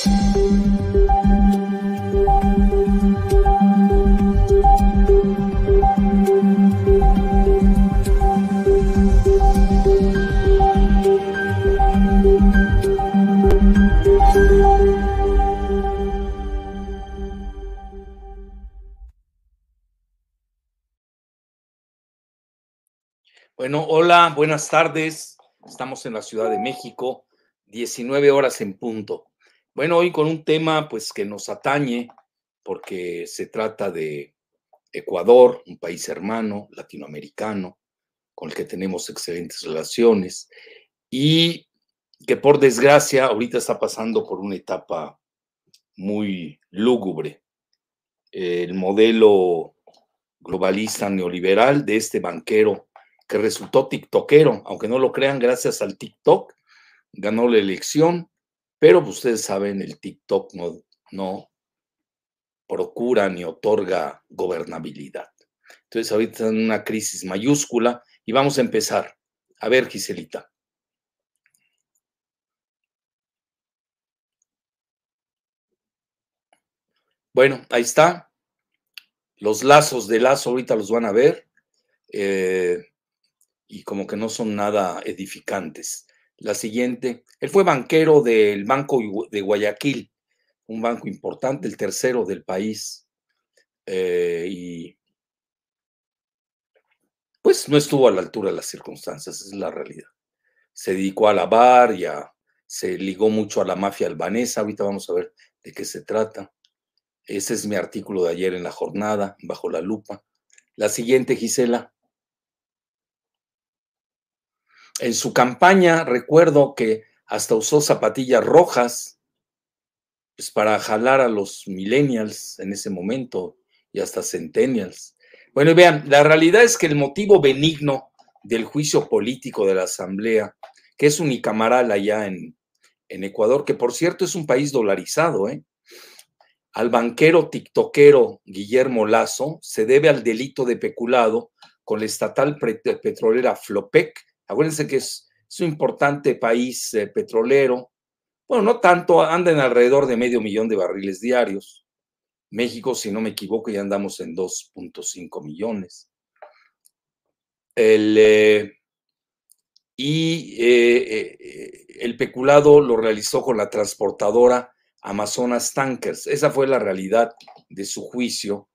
Bueno, hola, buenas tardes. Estamos en la Ciudad de México, 19 horas en punto. Bueno, hoy con un tema pues que nos atañe porque se trata de Ecuador, un país hermano latinoamericano con el que tenemos excelentes relaciones y que por desgracia ahorita está pasando por una etapa muy lúgubre. El modelo globalista neoliberal de este banquero que resultó tiktokero, aunque no lo crean, gracias al TikTok, ganó la elección, pero pues, ustedes saben, el TikTok no, procura ni otorga gobernabilidad. Entonces ahorita está en una crisis mayúscula y vamos a empezar. A ver, Giselita. Bueno, ahí está. Los lazos de lazo ahorita los van a ver. Eh, y como que no son nada edificantes. La siguiente, él fue banquero del Banco de Guayaquil, un banco importante, el tercero del país, eh, y pues no estuvo a la altura de las circunstancias, es la realidad. Se dedicó a lavar, ya se ligó mucho a la mafia albanesa, ahorita vamos a ver de qué se trata. Ese es mi artículo de ayer en la jornada, bajo la lupa. La siguiente, Gisela. En su campaña recuerdo que hasta usó zapatillas rojas pues, para jalar a los millennials en ese momento y hasta centennials. Bueno, y vean, la realidad es que el motivo benigno del juicio político de la Asamblea, que es unicameral allá en, en Ecuador, que por cierto es un país dolarizado, ¿eh? al banquero tiktokero Guillermo Lazo se debe al delito de peculado con la estatal petrolera Flopec Acuérdense que es, un importante país eh, petrolero. Bueno, no tanto, andan alrededor de medio millón de barriles diarios. México, si no me equivoco, ya andamos en 2.5 millones. El, eh, y eh, el peculado lo realizó con la transportadora Amazonas Tankers. Esa fue la realidad de su juicio.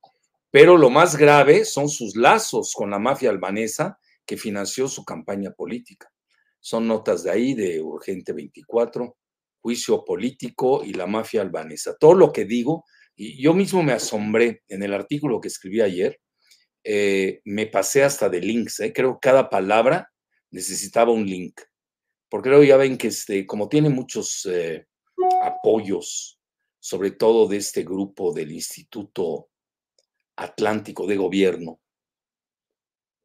Pero lo más grave son sus lazos con la mafia albanesa que financió su campaña política. Son notas de ahí, de Urgente 24, juicio político y la mafia albanesa. Todo lo que digo, y yo mismo me asombré en el artículo que escribí ayer, eh, me pasé hasta de links, ¿eh? creo que cada palabra necesitaba un link, porque luego ya ven que este, como tiene muchos eh, apoyos, sobre todo de este grupo del Instituto Atlántico de Gobierno,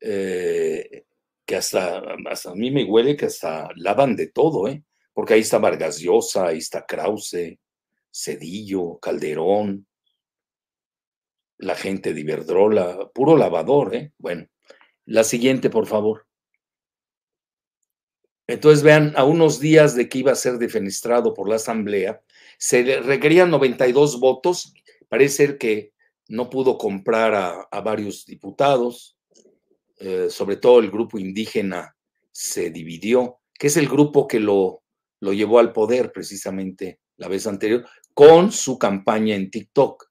eh, que hasta, a mí me huele que hasta lavan de todo, ¿eh? porque ahí está Vargas Llosa, ahí está Krause, Cedillo, Calderón, la gente de Iberdrola, puro lavador, ¿eh? Bueno, la siguiente, por favor. Entonces, vean, a unos días de que iba a ser defenestrado por la Asamblea, se requerían 92 votos. Parece que no pudo comprar a varios diputados. Eh, sobre todo el grupo indígena, se dividió, que es el grupo que lo, lo llevó al poder precisamente la vez anterior, con su campaña en TikTok.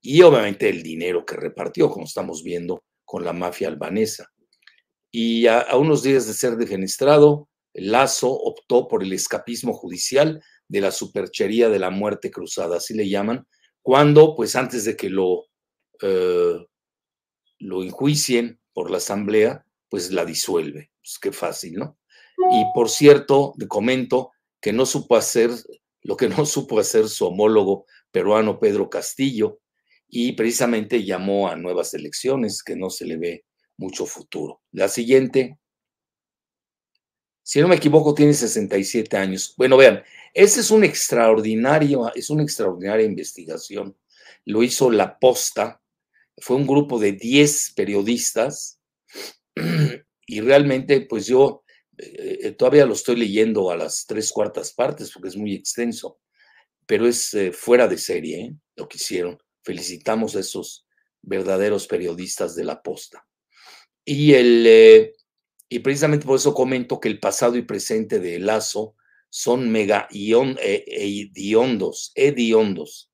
Y obviamente el dinero que repartió, como estamos viendo con la mafia albanesa. Y a, unos días de ser defenestrado, Lazo optó por el escapismo judicial de la superchería de la muerte cruzada, así le llaman, cuando, pues antes de que lo, eh, lo enjuicien por la Asamblea, pues la disuelve. Pues qué fácil, ¿no? Y por cierto, le comento que no supo hacer lo que no supo hacer su homólogo peruano Pedro Castillo y precisamente llamó a nuevas elecciones que no se le ve mucho futuro. La siguiente, si no me equivoco, tiene 67 años. Bueno, vean, ese es un extraordinario, es una extraordinaria investigación. Lo hizo La Posta, fue un grupo de 10 periodistas y realmente pues yo eh, eh, todavía lo estoy leyendo a las tres cuartas partes porque es muy extenso, pero es eh, fuera de serie lo que hicieron. Felicitamos a esos verdaderos periodistas de la posta. Y, el, y precisamente por eso comento que el pasado y presente de Lazo son mega ion, hediondos, hediondos,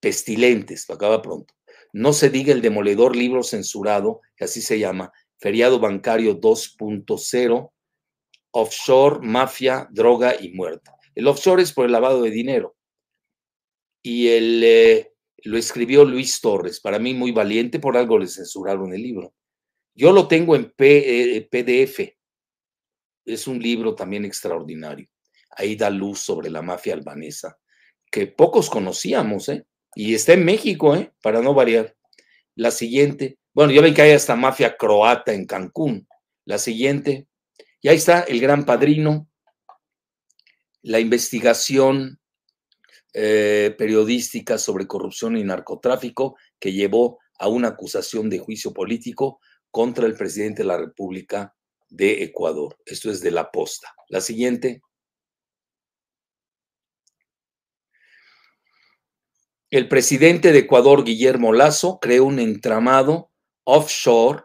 pestilentes, acaba pronto. No se diga el demoledor libro censurado, que así se llama, Feriado Bancario 2.0, Offshore, Mafia, Droga y Muerte. El offshore es por el lavado de dinero. Y el, eh, lo escribió Luis Torres, para mí muy valiente, por algo le censuraron el libro. Yo lo tengo en PDF. Eh, es un libro también extraordinario. Ahí da luz sobre la mafia albanesa, que pocos conocíamos, ¿eh? Y está en México, ¿eh? Para no variar. La siguiente. Bueno, ya ven que hay hasta mafia croata en Cancún. La siguiente. Y ahí está el gran padrino, la investigación eh, periodística sobre corrupción y narcotráfico que llevó a una acusación de juicio político contra el presidente de la República de Ecuador. Esto es de la posta. La siguiente. El presidente de Ecuador, Guillermo Lazo, creó un entramado offshore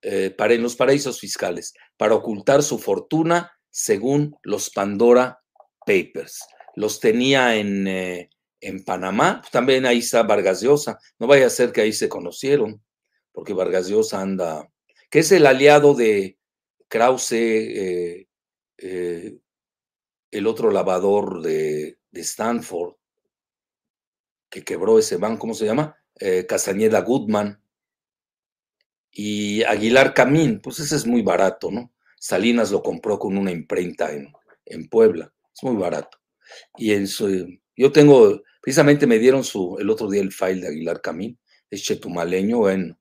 eh, para en los paraísos fiscales para ocultar su fortuna según los Pandora Papers. Los tenía en, eh, en Panamá, también ahí está Vargas Llosa. No vaya a ser que ahí se conocieron, porque Vargas Llosa anda, que es el aliado de Krause, eh, el otro lavador de, de Stanford, que quebró ese banco, ¿cómo se llama? Eh, Castañeda Goodman y Aguilar Camín, pues ese es muy barato, ¿no? Salinas lo compró con una imprenta en, en Puebla, es muy barato. Y en su, yo tengo, precisamente me dieron su, el otro día el file de Aguilar Camín, es chetumaleño, bueno,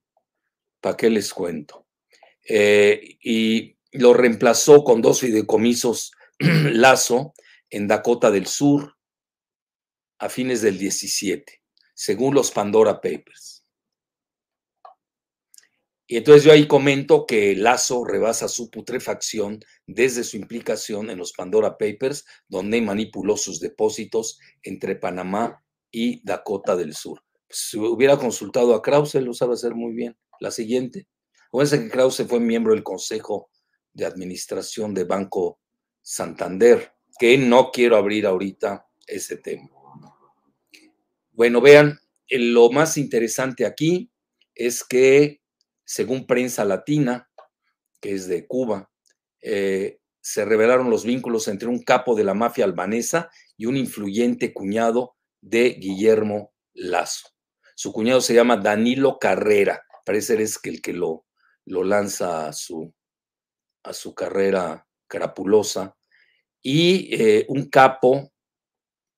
¿para qué les cuento? Eh, y lo reemplazó con dos fideicomisos Lazo en Dakota del Sur, a fines del 17, según los Pandora Papers. Y entonces yo ahí comento que Lazo rebasa su putrefacción desde su implicación en los Pandora Papers, donde manipuló sus depósitos entre Panamá y Dakota del Sur. si hubiera consultado a Krause, lo sabe hacer muy bien. La siguiente. Fíjense que Krause fue miembro del Consejo de Administración de Banco Santander, que no quiero abrir ahorita ese tema. Bueno, vean, lo más interesante aquí es que, según prensa latina, que es de Cuba, eh, se revelaron los vínculos entre un capo de la mafia albanesa y un influyente cuñado de Guillermo Lazo. Su cuñado se llama Danilo Carrera, parece es que el que lo, lo lanza a su, a su carrera carapulosa, y eh, un capo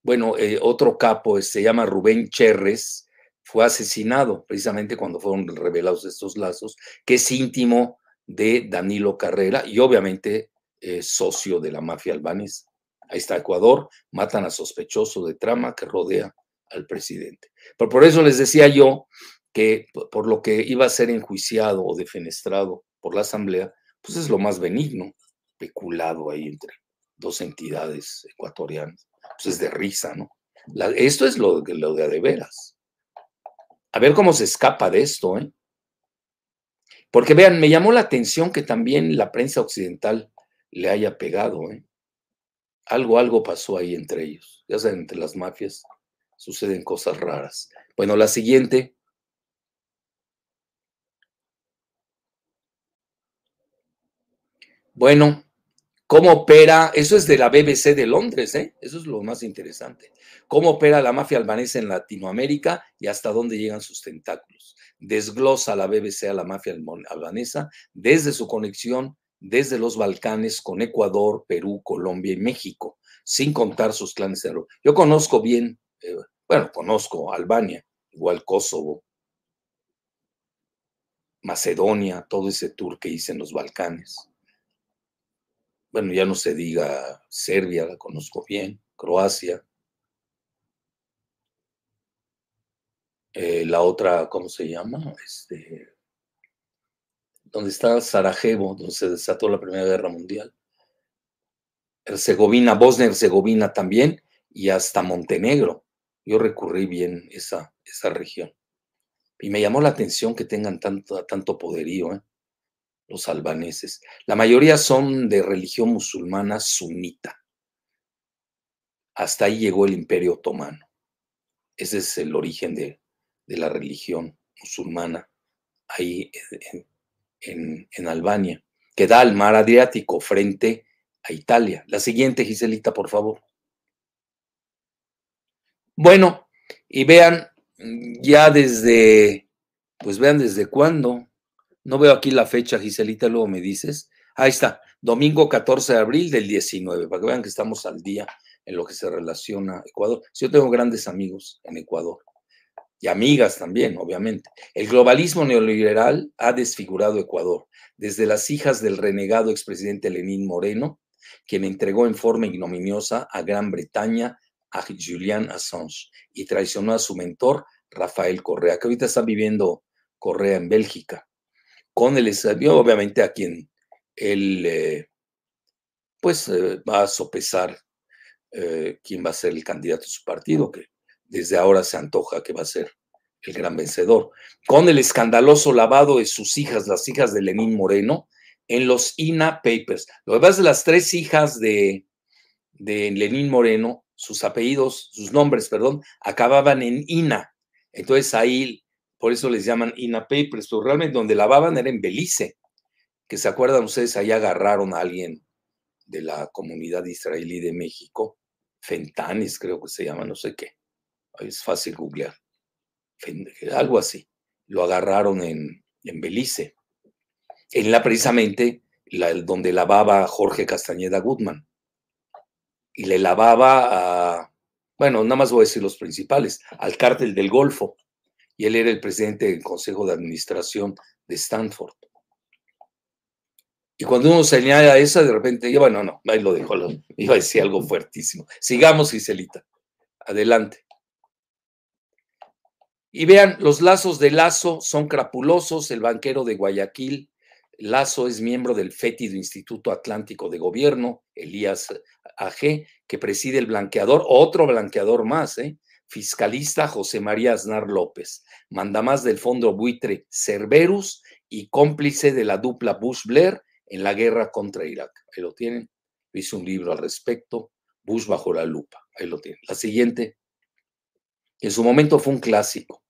bueno, eh, otro capo se llama Rubén Cherres, fue asesinado precisamente cuando fueron revelados estos lazos, que es íntimo de Danilo Carrera y obviamente eh, socio de la mafia albanesa. Ahí está Ecuador, matan a sospechoso de trama que rodea al presidente. Pero por eso les decía yo que por lo que iba a ser enjuiciado o defenestrado por la Asamblea, pues es lo más benigno, peculado ahí entre dos entidades ecuatorianas pues es de risa, ¿no? esto es lo, lo de de veras. A ver cómo se escapa de esto, ¿eh? Porque vean, me llamó la atención que también la prensa occidental le haya pegado, ¿eh? Algo, algo pasó ahí entre ellos. Ya saben, entre las mafias suceden cosas raras. Bueno, la siguiente. Bueno, ¿Cómo opera? Eso es de la BBC de Londres, ¿eh? Eso es lo más interesante. ¿Cómo opera la mafia albanesa en Latinoamérica y hasta dónde llegan sus tentáculos? Desglosa la BBC a la mafia albanesa desde su conexión desde los Balcanes con Ecuador, Perú, Colombia y México, sin contar sus clanes de Yo conozco bien, eh, bueno, conozco Albania, igual Kosovo, Macedonia, todo ese tour que hice en los Balcanes bueno, ya no se diga Serbia, la conozco bien, Croacia. Eh, la otra, ¿cómo se llama? Este, donde está Sarajevo, donde se desató la Primera Guerra Mundial. Herzegovina, Bosnia-Herzegovina también, y hasta Montenegro. Yo recurrí bien esa, esa región. Y me llamó la atención que tengan tanto, tanto poderío, ¿eh? Los albaneses. La mayoría son de religión musulmana sunita. Hasta ahí llegó el imperio otomano. Ese es el origen de, la religión musulmana ahí en, en, Albania, que da al mar Adriático frente a Italia. La siguiente, Giselita, por favor. Bueno, y vean ya desde, pues vean desde cuándo. No veo aquí la fecha, Giselita, luego me dices. Ahí está, domingo 14 de abril del 19, para que vean que estamos al día en lo que se relaciona a Ecuador. Yo tengo grandes amigos en Ecuador y amigas también, obviamente. El globalismo neoliberal ha desfigurado Ecuador, desde las hijas del renegado expresidente Lenín Moreno, quien entregó en forma ignominiosa a Gran Bretaña a Julian Assange y traicionó a su mentor Rafael Correa, que ahorita está viviendo Correa en Bélgica, con el obviamente a quien él eh, pues eh, va a sopesar eh, quién va a ser el candidato de su partido, que desde ahora se antoja que va a ser el gran vencedor, con el escandaloso lavado de sus hijas, las hijas de Lenín Moreno, en los INA Papers. Lo que pasa es las tres hijas de, de Lenín Moreno, sus apellidos, sus nombres, perdón, acababan en INA. Entonces ahí, por eso les llaman INA Papers, pero realmente donde lavaban era en Belice, que se acuerdan ustedes, ahí agarraron a alguien de la comunidad israelí de México Fentanis, creo que se llama, no sé qué. Es fácil googlear. Algo así. Lo agarraron en, en Belice. En la precisamente donde lavaba Jorge Castañeda Goodman. Y le lavaba a, bueno, nada más voy a decir los principales, al cártel del Golfo. Y él era el presidente del Consejo de Administración de Stanford. Y cuando uno señala esa, de repente, yo, bueno, no, ahí lo dejo, iba a decir algo fuertísimo. Sigamos, Giselita. Adelante. Y vean, los lazos de Lazo son crapulosos. El banquero de Guayaquil, Lazo es miembro del fétido Instituto Atlántico de Gobierno, Elías AG, que preside el blanqueador, otro blanqueador más, ¿eh? Fiscalista José María Aznar López, mandamás del fondo buitre Cerberus y cómplice de la dupla Bush-Blair en la guerra contra Irak. Ahí lo tienen. Hice un libro al respecto, Bush bajo la lupa. Ahí lo tienen. La siguiente. En su momento fue un clásico.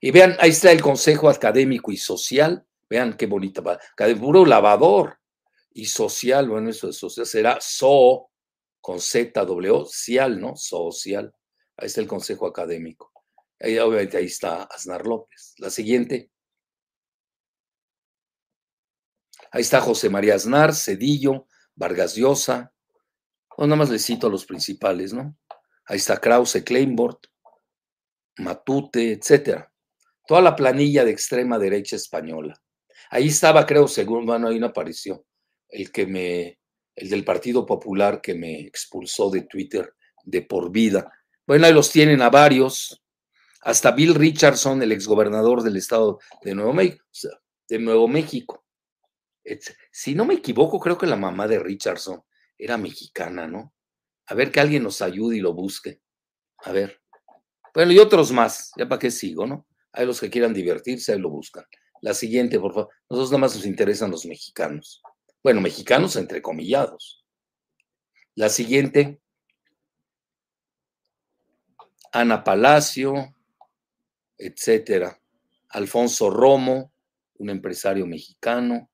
Y vean, ahí está el Consejo Académico y Social. Vean qué bonita. Puro lavador y social. Bueno, eso de social será SO con Z, W, social, ¿no? Social. Ahí está el Consejo Académico. Ahí, obviamente ahí está Aznar López. La siguiente. Ahí está José María Aznar, Cedillo, Vargas Llosa. O nada más le cito a los principales, ¿no? Ahí está Krause, Kleinbord, Matute, etcétera. Toda la planilla de extrema derecha española. Ahí estaba, creo, según, bueno, ahí no apareció, el que me, el del Partido Popular que me expulsó de Twitter de por vida. Bueno, ahí los tienen a varios. Hasta Bill Richardson, el exgobernador del estado de Nuevo México. De Nuevo México. Si no me equivoco, creo que la mamá de Richardson era mexicana, ¿no? A ver que alguien nos ayude y lo busque. A ver. Bueno, y otros más, ya para qué sigo, ¿no? Hay los que quieran divertirse, ahí lo buscan. La siguiente, por favor. Nosotros nada más nos interesan los mexicanos. Bueno, mexicanos entrecomillados. La siguiente. Ana Palacio, etcétera. Alfonso Romo, un empresario mexicano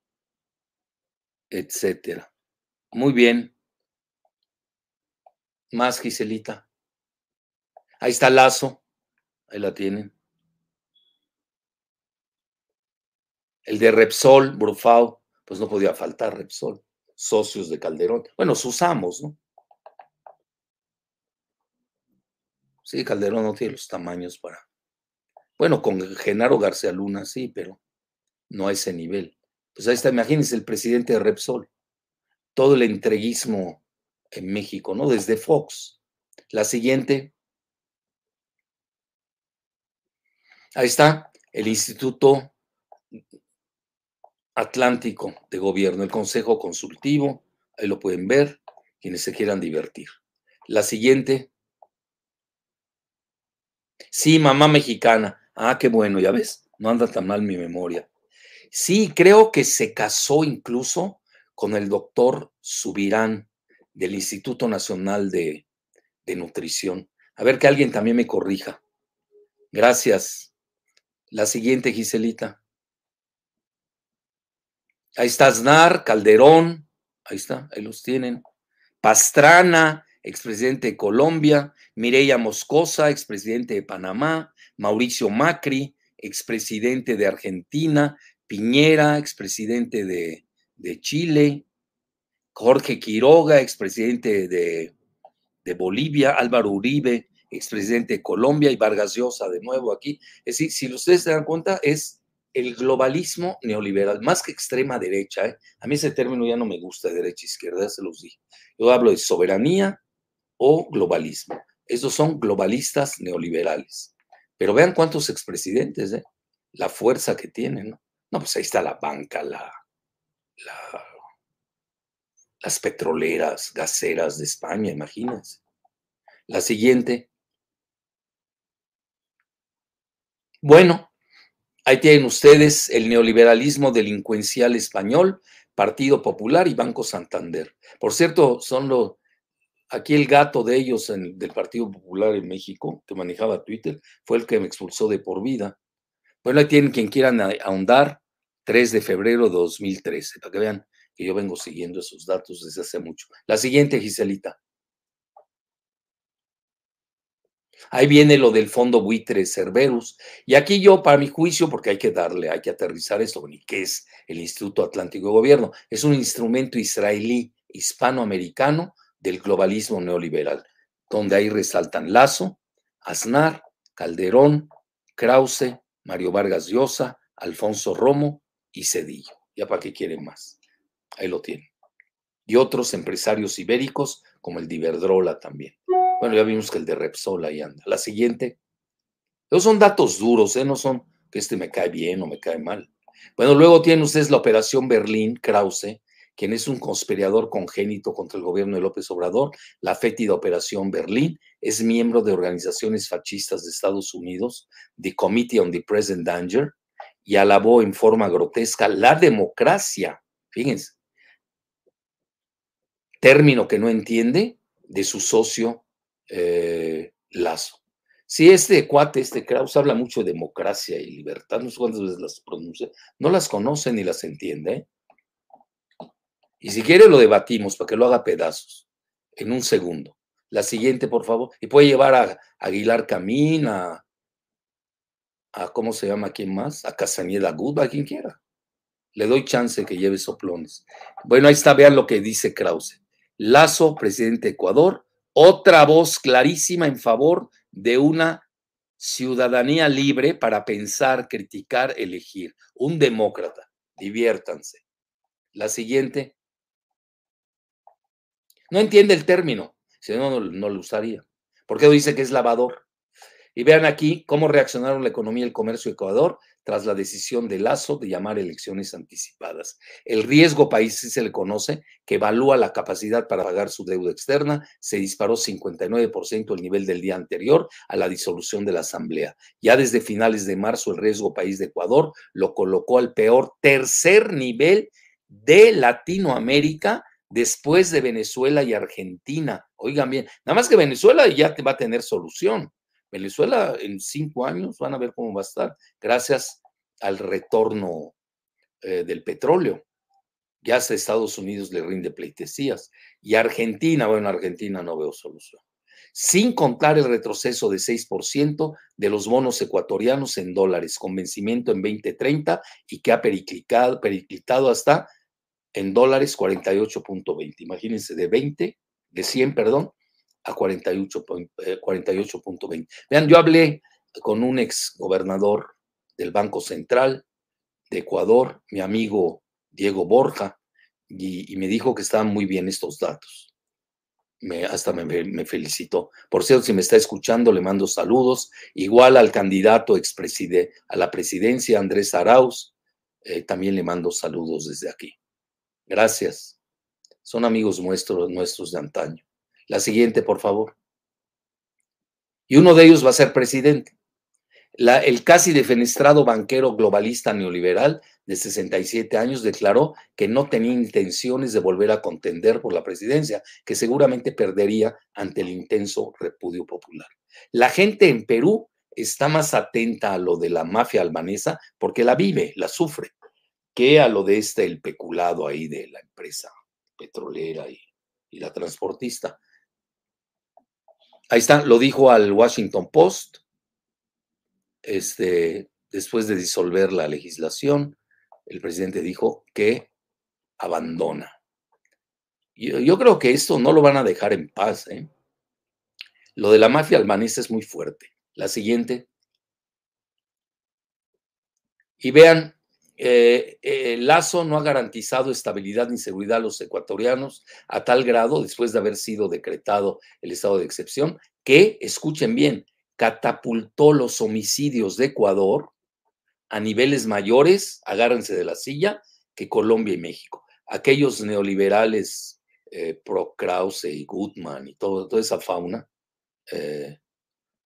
etcétera. Muy bien. Más, Giselita. Ahí está Lazo. Ahí la tienen. El de Repsol, Brufao, pues no podía faltar Repsol. Socios de Calderón. Bueno, sus amos, ¿no? Sí, Calderón no tiene los tamaños para. Bueno, con Genaro García Luna sí, pero no a ese nivel. Pues ahí está, imagínense el presidente de Repsol, todo el entreguismo en México, ¿no? Desde Fox. La siguiente. Ahí está, el Instituto Atlántico de Gobierno, el Consejo Consultivo, ahí lo pueden ver, quienes se quieran divertir. La siguiente. Sí, mamá mexicana. Ah, qué bueno, ya ves, no anda tan mal mi memoria. Sí, creo que se casó incluso con el doctor Subirán del Instituto Nacional de, de Nutrición. A ver que alguien también me corrija. Gracias. La siguiente, Giselita. Ahí está Aznar, Calderón, ahí está, ahí los tienen. Pastrana, expresidente de Colombia, Mireya Moscosa, expresidente de Panamá, Mauricio Macri, expresidente de Argentina, Piñera, expresidente de, de Chile, Jorge Quiroga, expresidente de, de Bolivia, Álvaro Uribe, expresidente de Colombia, y Vargas Llosa de nuevo aquí. Es decir, si ustedes se dan cuenta, es el globalismo neoliberal, más que extrema derecha. ¿eh? A mí ese término ya no me gusta, derecha-izquierda, se los dije. Yo hablo de soberanía o globalismo. Esos son globalistas neoliberales. Pero vean cuántos expresidentes, ¿eh? la fuerza que tienen. ¿no? no, pues ahí está la banca, la, la, las petroleras, gaseras de España, imagínense. La siguiente. Bueno, ahí tienen ustedes el neoliberalismo delincuencial español, Partido Popular y Banco Santander. Por cierto, son los, aquí el gato de ellos en, del Partido Popular en México, que manejaba Twitter, fue el que me expulsó de por vida. Bueno, ahí tienen quien quieran ahondar, 3 de febrero de 2013, para que vean que yo vengo siguiendo esos datos desde hace mucho. La siguiente, Giselita. Ahí viene lo del fondo buitre Cerberus. Y aquí yo, para mi juicio, porque hay que darle, hay que aterrizar esto, ni qué es el Instituto Atlántico de Gobierno, es un instrumento israelí hispanoamericano del globalismo neoliberal, donde ahí resaltan Lazo, Aznar, Calderón, Krause, Mario Vargas Llosa, Alfonso Romo y Cedillo. Ya para qué quieren más. Ahí lo tienen. Y otros empresarios ibéricos, como el de Iberdrola también. Bueno, ya vimos que el de Repsol ahí anda. La siguiente. Esos son datos duros, ¿eh? No son que este me cae bien o me cae mal. Bueno, luego tienen ustedes la operación Berlín, Krause, quien es un conspirador congénito contra el gobierno de López Obrador, la fétida Operación Berlín, es miembro de organizaciones fascistas de Estados Unidos, The Committee on the Present Danger, y alabó en forma grotesca la democracia. Fíjense, término que no entiende de su socio eh, Lazo. Si este cuate, este Kraus, habla mucho de democracia y libertad, no sé cuántas veces las pronuncia, no las conoce ni las entiende. ¿eh? Y si quiere lo debatimos para que lo haga pedazos en un segundo. La siguiente, por favor. Y puede llevar a, Aguilar Camín, a, ¿cómo se llama? ¿Quién más? A Casañeda Good, a quien quiera. Le doy chance que lleve soplones. Bueno, ahí está, vean lo que dice Krause. Lazo, presidente de Ecuador, otra voz clarísima en favor de una ciudadanía libre para pensar, criticar, elegir. Un demócrata. Diviértanse. La siguiente. No entiende el término, si no, no, lo usaría. ¿Por qué dice que es lavador? Y vean aquí cómo reaccionaron la economía y el comercio de Ecuador tras la decisión de Lazo de llamar elecciones anticipadas. El riesgo país, si se le conoce, que evalúa la capacidad para pagar su deuda externa, se disparó 59% el nivel del día anterior a la disolución de la Asamblea. Ya desde finales de marzo, el riesgo país de Ecuador lo colocó al peor tercer nivel de Latinoamérica después de Venezuela y Argentina. Oigan bien, nada más que Venezuela ya va a tener solución. Venezuela en cinco años van a ver cómo va a estar, gracias al retorno eh, del petróleo. Ya hasta Estados Unidos le rinde pleitesías. Y Argentina, bueno, Argentina no veo solución. Sin contar el retroceso de 6% de los bonos ecuatorianos en dólares, con vencimiento en 2030 y que ha periclitado, periclitado hasta en dólares 48.20. Imagínense, de 20, de 100, perdón, a 48.20. Eh, Vean, yo hablé con un ex gobernador del Banco Central de Ecuador, mi amigo Diego Borja, y, me dijo que estaban muy bien estos datos. Me, hasta me, felicitó. Por cierto, si me está escuchando, le mando saludos. Igual al candidato expresidente a la presidencia, Andrés Arauz, eh, también le mando saludos desde aquí. Gracias. Son amigos nuestros, nuestros de antaño. La siguiente, por favor. Y uno de ellos va a ser presidente. El casi defenestrado banquero globalista neoliberal de 67 años declaró que no tenía intenciones de volver a contender por la presidencia, que seguramente perdería ante el intenso repudio popular. La gente en Perú está más atenta a lo de la mafia albanesa porque la vive, la sufre, que a lo de este, el peculado ahí de la empresa petrolera y, la transportista. Ahí está, lo dijo al Washington Post, este, después de disolver la legislación, el presidente dijo que abandona. Yo, yo creo que esto no lo van a dejar en paz. ¿eh? Lo de la mafia albanesa es muy fuerte. La siguiente. Y vean, eh, el Lazo no ha garantizado estabilidad ni seguridad a los ecuatorianos a tal grado, después de haber sido decretado el estado de excepción, que, escuchen bien, catapultó los homicidios de Ecuador a niveles mayores, agárrense de la silla, que Colombia y México. Aquellos neoliberales eh, pro Krause y Gutmann y toda esa fauna. Eh,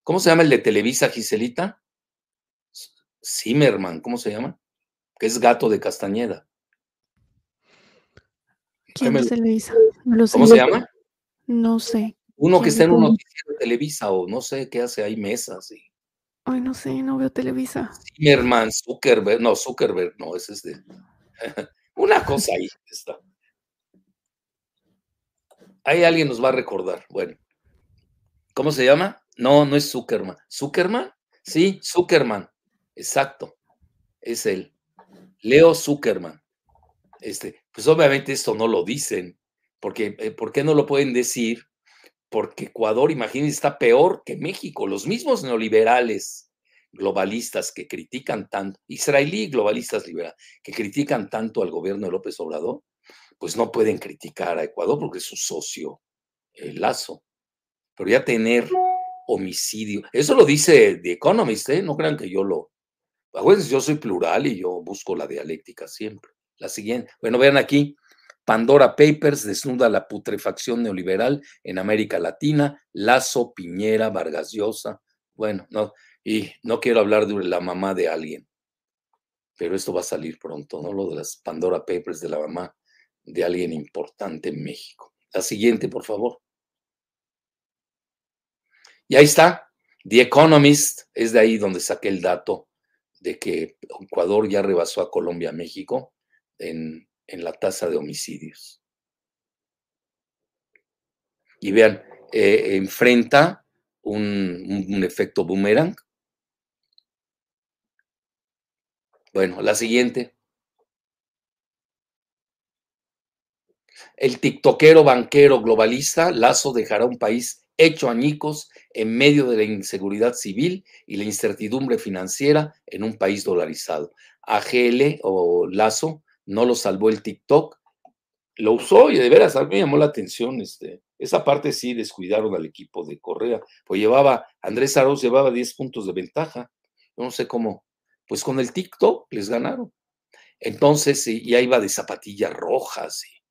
¿Cómo se llama el de Televisa, Giselita? Zimmerman, ¿cómo se llama? Que es gato de Castañeda. ¿Quién es Televisa? ¿Cómo se llama? No sé. Uno que está en un noticiero de Televisa o no sé qué hace ahí mesas. Y... Ay, no sé, no veo Televisa. Zimmerman, Zuckerberg, no, Zuckerberg, no, ese es de. Una cosa ahí está. Ahí alguien nos va a recordar. Bueno, ¿cómo se llama? No, no es Zuckerman. ¿Zuckerman? Sí, Zuckerman. Exacto. Es él. Leo Zuckerman. Este, pues obviamente esto no lo dicen, porque eh, ¿por qué no lo pueden decir? porque Ecuador, imagínense, está peor que México. Los mismos neoliberales globalistas que critican tanto, israelí globalistas liberales, que critican tanto al gobierno de López Obrador, pues no pueden criticar a Ecuador porque es su socio, el Lazo. Pero ya tener homicidio, eso lo dice The Economist, ¿eh? no crean que yo lo... Acuérdense, yo soy plural y yo busco la dialéctica siempre. La siguiente, bueno, vean aquí, Pandora Papers desnuda la putrefacción neoliberal en América Latina, Lazo, Piñera, Vargas Llosa. Bueno, no, y no quiero hablar de la mamá de alguien, pero esto va a salir pronto, ¿no? Lo de las Pandora Papers de la mamá de alguien importante en México. La siguiente, por favor. Y ahí está, The Economist, es de ahí donde saqué el dato de que Ecuador ya rebasó a Colombia, México, en en la tasa de homicidios. Y vean, eh, enfrenta un, un efecto boomerang. Bueno, la siguiente. El tiktokero banquero globalista Lazo dejará un país hecho añicos en medio de la inseguridad civil y la incertidumbre financiera en un país dolarizado. AGL o Lazo no lo salvó el TikTok, lo usó y de veras a mí me llamó la atención. Este, esa parte sí descuidaron al equipo de Correa, pues llevaba, Andrés Arauz llevaba 10 puntos de ventaja. no sé cómo, pues con el TikTok les ganaron. Entonces, y ahí iba de zapatillas rojas y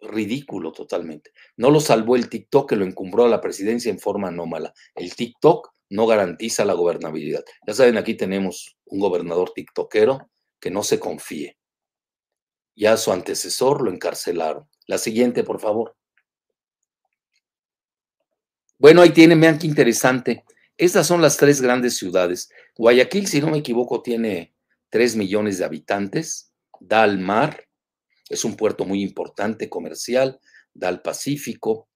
ridículo totalmente. No lo salvó el TikTok que lo encumbró a la presidencia en forma anómala. El TikTok no garantiza la gobernabilidad. Ya saben, aquí tenemos un gobernador tiktokero que no se confíe. Ya su antecesor lo encarcelaron. La siguiente, por favor. Bueno, ahí tienen, vean qué interesante. Estas son las tres grandes ciudades. Guayaquil, si no me equivoco, tiene tres millones de habitantes, da al mar, es un puerto muy importante comercial, da al Pacífico,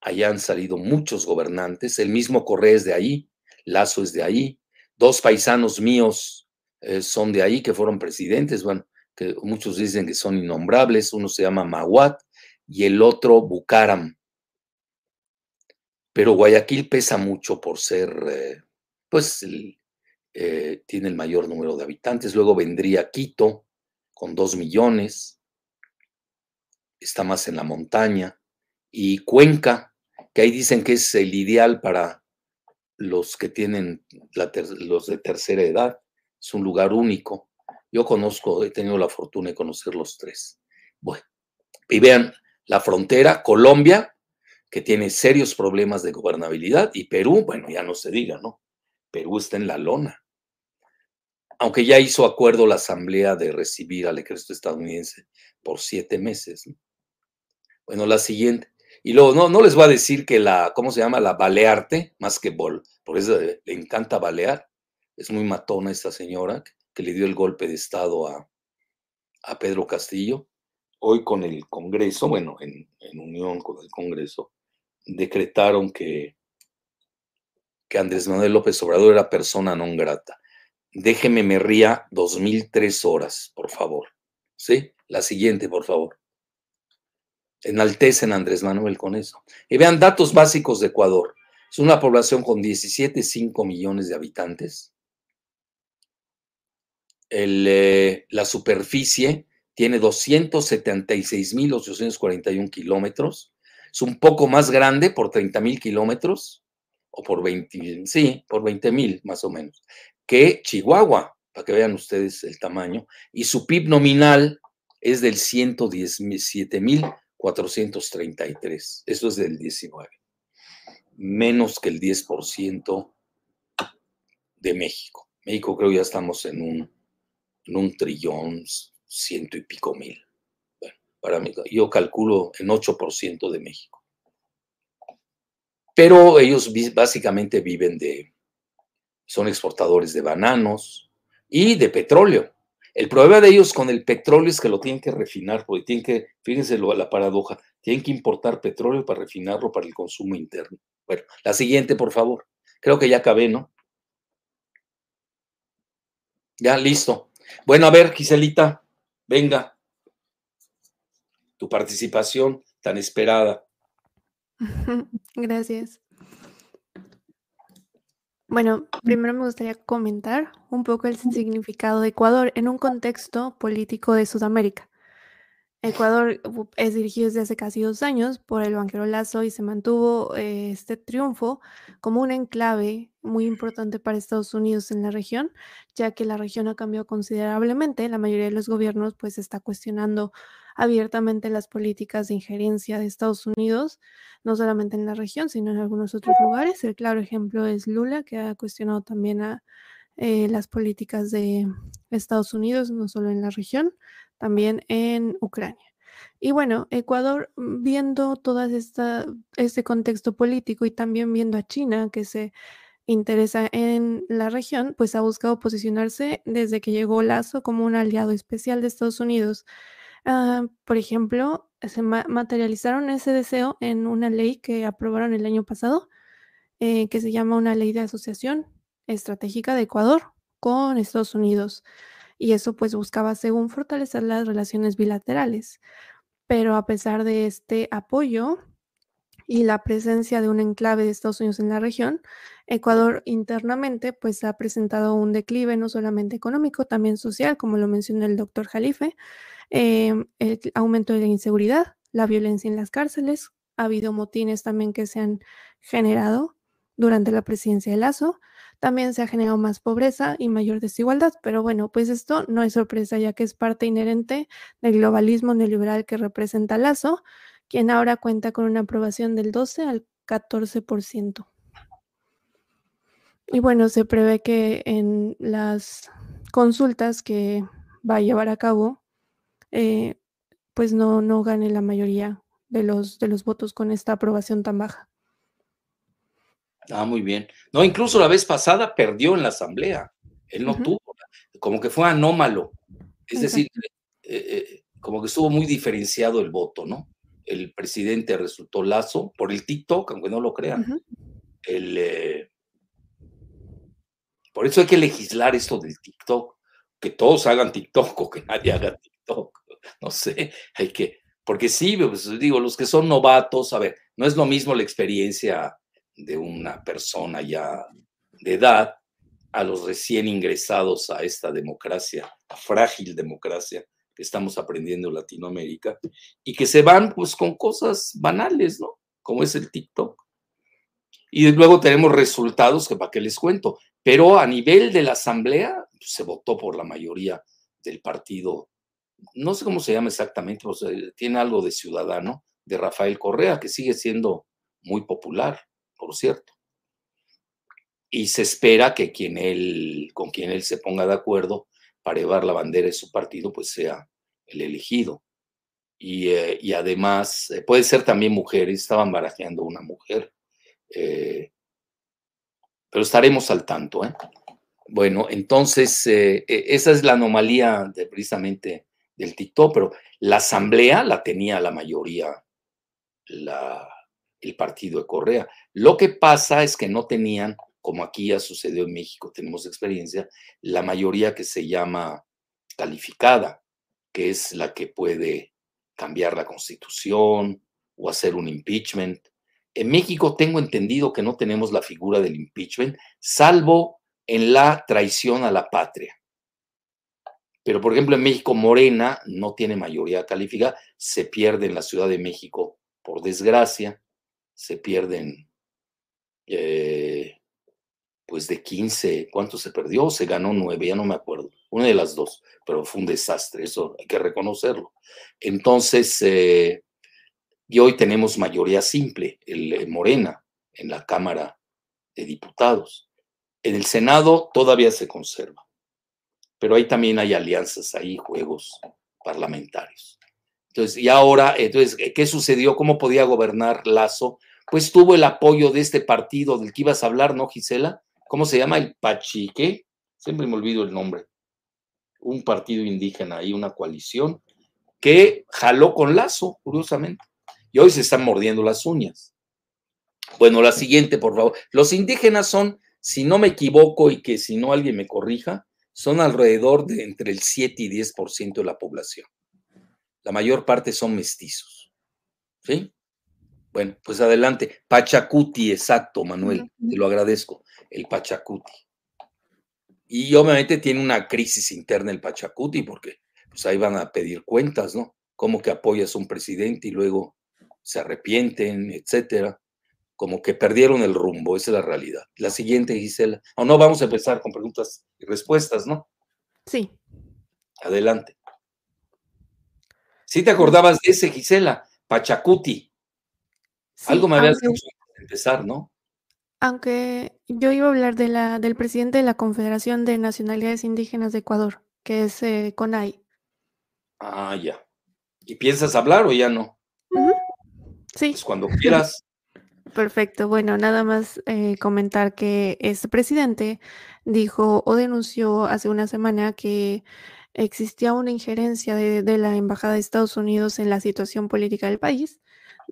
allá han salido muchos gobernantes, el mismo Correa es de ahí, Lazo es de ahí, dos paisanos míos eh, son de ahí que fueron presidentes, bueno, que muchos dicen que son innombrables, uno se llama Maguat y el otro Bucaram. Pero Guayaquil pesa mucho por ser, eh, pues, eh, tiene el mayor número de habitantes. Luego vendría Quito con dos millones, está más en la montaña. Y Cuenca, que ahí dicen que es el ideal para los que tienen los de tercera edad, es un lugar único. Yo conozco, he tenido la fortuna de conocer los tres. Bueno, y vean, la frontera, Colombia, que tiene serios problemas de gobernabilidad, y Perú, bueno, ya no se diga, ¿no? Perú está en la lona. Aunque ya hizo acuerdo la Asamblea de recibir al ejército estadounidense por siete meses. Bueno, la siguiente. Y luego, no, no les voy a decir que la, ¿cómo se llama? La balearte, más que bol, por eso le encanta balear. Es muy matona esta señora que le dio el golpe de Estado a, a Pedro Castillo. Hoy con el Congreso, bueno, en, en unión con el Congreso, decretaron que, que Andrés Manuel López Obrador era persona non grata. Déjeme me ría 2003 horas, por favor. ¿Sí? La siguiente, por favor. Enaltecen a Andrés Manuel con eso. Y vean datos básicos de Ecuador. Es una población con 17,5 millones de habitantes. Eh, la superficie tiene 276.841 kilómetros. Es un poco más grande por 30.000 kilómetros, o por 20, sí, por 20.000 más o menos, que Chihuahua, para que vean ustedes el tamaño. Y su PIB nominal es del 117.433. Eso es del 19. Menos que el 10% de México. México creo ya estamos en un en un trillón, ciento y pico mil. Bueno, para mí, yo calculo en 8% de México. Pero ellos básicamente viven de, son exportadores de bananos y de petróleo. El problema de ellos con el petróleo es que lo tienen que refinar, porque tienen que, fíjense la paradoja, tienen que importar petróleo para refinarlo para el consumo interno. Bueno, la siguiente, por favor. Creo que ya acabé, ¿no? Ya, listo. Bueno, a ver, Giselita, venga. Tu participación tan esperada. Gracias. Bueno, primero me gustaría comentar un poco el significado de Ecuador en un contexto político de Sudamérica. Ecuador es dirigido desde hace casi dos años por el banquero Lazo y se mantuvo eh, este triunfo como un enclave muy importante para Estados Unidos en la región, ya que la región ha cambiado considerablemente. La mayoría de los gobiernos pues está cuestionando abiertamente las políticas de injerencia de Estados Unidos, no solamente en la región, sino en algunos otros lugares. El claro ejemplo es Lula, que ha cuestionado también a eh, las políticas de Estados Unidos, no solo en la región también en Ucrania. Y bueno, Ecuador, mm, viendo todo este contexto político y también viendo a China que se interesa en la región, pues ha buscado posicionarse desde que llegó Lazo como un aliado especial de Estados Unidos. Ah, por ejemplo, se materializaron ese deseo en una ley que aprobaron el año pasado, eh, que se llama una ley de asociación estratégica de Ecuador con Estados Unidos y eso pues buscaba según fortalecer las relaciones bilaterales. Pero a pesar de este apoyo y la presencia de un enclave de Estados Unidos en la región, Ecuador internamente pues ha presentado un declive no solamente económico, también social, como lo mencionó el doctor Jalife, em, el aumento de la inseguridad, la violencia en las cárceles, ha habido motines también que se han generado durante la presidencia de Lazo, también se ha generado más pobreza y mayor desigualdad, pero bueno, pues esto no es sorpresa ya que es parte inherente del globalismo neoliberal que representa Lazo, quien ahora cuenta con una aprobación del 12 al 14%. Y bueno, se prevé que en las consultas que va a llevar a cabo, eh, pues no, no gane la mayoría de los, de los votos con esta aprobación tan baja. Ah, muy bien. No, incluso la vez pasada perdió en la asamblea. Él no tuvo, como que fue anómalo. Es decir, eh, eh, como que estuvo muy diferenciado el voto, ¿no? El presidente resultó lazo por el TikTok, aunque no lo crean. Eh, por eso hay que legislar esto del TikTok, que todos hagan TikTok o que nadie haga TikTok. No sé, hay que, porque sí, pues, digo, los que son novatos, a ver, no es lo mismo la experiencia de una persona ya de edad a los recién ingresados a esta democracia, a frágil democracia que estamos aprendiendo en Latinoamérica y que se van pues con cosas banales, ¿no? Como es el TikTok. Y luego tenemos resultados que para qué les cuento, pero a nivel de la asamblea pues, se votó por la mayoría del partido, no sé cómo se llama exactamente, tiene algo de ciudadano, de Rafael Correa, que sigue siendo muy popular, por cierto. Y se espera que quien él, con quien él se ponga de acuerdo para llevar la bandera de su partido, pues sea el elegido. Y, eh, además, eh, puede ser también mujer, estaban barajeando una mujer. Eh, pero estaremos al tanto. Bueno, entonces, e, esa es la anomalía de, precisamente del TikTok, pero la asamblea la tenía la mayoría la, el partido de Correa. Lo que pasa es que no tenían, como aquí ya sucedió en México, tenemos experiencia, la mayoría que se llama calificada, que es la que puede cambiar la constitución o hacer un impeachment. En México tengo entendido que no tenemos la figura del impeachment, salvo en la traición a la patria. Pero, por ejemplo, en México, Morena no tiene mayoría calificada, se pierde en la Ciudad de México, por desgracia, se pierden, eh, pues de 15, ¿cuánto se perdió? Se ganó 9, ya no me acuerdo, una de las dos, pero fue un desastre, eso hay que reconocerlo. Entonces, eh, y hoy tenemos mayoría simple, el Morena, en la Cámara de Diputados. En el Senado todavía se conserva pero ahí también hay alianzas, hay juegos parlamentarios. Entonces, y ahora, entonces, ¿qué sucedió? ¿Cómo podía gobernar Lazo? Pues tuvo el apoyo de este partido del que ibas a hablar, ¿no, Gisela? ¿Cómo se llama? El Pachique. Siempre me olvido el nombre. Un partido indígena y una coalición que jaló con Lazo, curiosamente. Y hoy se están mordiendo las uñas. Bueno, la siguiente, por favor. Los indígenas son, si no me equivoco y que si no alguien me corrija, son alrededor de entre el 7 y 10% de la población. La mayor parte son mestizos. ¿Sí? Bueno, pues adelante. Pachacuti, exacto, Manuel, te lo agradezco. El Pachacuti. Y obviamente tiene una crisis interna el Pachacuti, porque pues ahí van a pedir cuentas, ¿no? Como que apoyas a un presidente y luego se arrepienten, etcétera como que perdieron el rumbo, esa es la realidad. La siguiente, Gisela. O no, vamos a empezar con preguntas y respuestas, ¿no? Sí. Adelante. Sí te acordabas de ese, Gisela, Pachacuti. Algo me habías dicho antes de empezar, ¿no? Aunque yo iba a hablar de la, del presidente de la Confederación de Nacionalidades Indígenas de Ecuador, que es eh, CONAI. Ah, ya. ¿Y piensas hablar o ya no? Sí. Pues cuando quieras. Perfecto. Bueno, nada más eh, comentar que este presidente dijo o denunció hace una semana que existía una injerencia de, de, la Embajada de Estados Unidos en la situación política del país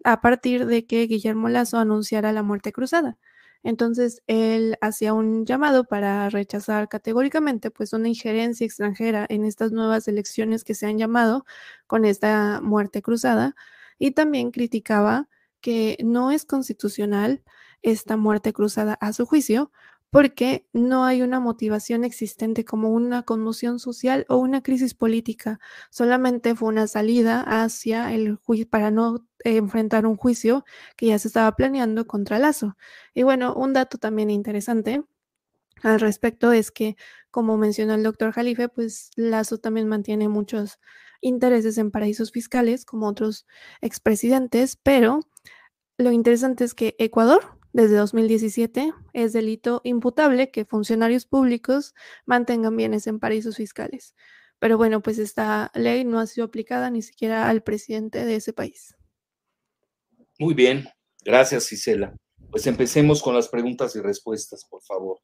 a partir de que Guillermo Lazo anunciara la muerte cruzada. Entonces, él hacía un llamado para rechazar categóricamente pues una injerencia extranjera en estas nuevas elecciones que se han llamado con esta muerte cruzada y también criticaba que no es constitucional esta muerte cruzada a su juicio porque no hay una motivación existente como una conmoción social o una crisis política. Solamente fue una salida hacia el juicio para no enfrentar un juicio que ya se estaba planeando contra Lazo. Y bueno, un dato también interesante al respecto es que, como mencionó el doctor Jalife, pues Lazo también mantiene muchos intereses en paraísos fiscales, como otros expresidentes, pero lo interesante es que Ecuador, desde 2017, es delito imputable que funcionarios públicos mantengan bienes en paraísos fiscales. Pero bueno, pues esta ley no ha sido aplicada ni siquiera al presidente de ese país. Muy bien, gracias Gisela. Pues empecemos con las preguntas y respuestas, por favor.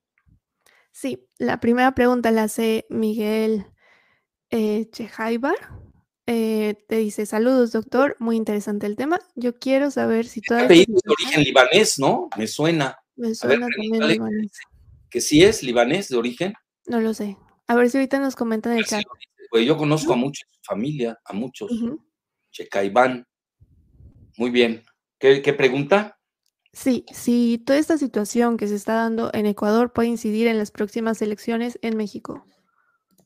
Sí, la primera pregunta la hace Miguel eh, Chejaibar. Eh, te dice, saludos doctor, muy interesante el tema. Yo quiero saber si todavía... Apellido de origen libanés, ¿no? Me suena. Me suena también libanés. ¿Que sí es libanés de origen? No lo sé. A ver si ahorita nos comentan en el chat. Pues yo conozco a muchos, familia, a muchos. Checaibán. Muy bien. ¿Qué, ¿Qué pregunta? Sí, si toda esta situación que se está dando en Ecuador puede incidir en las próximas elecciones en México.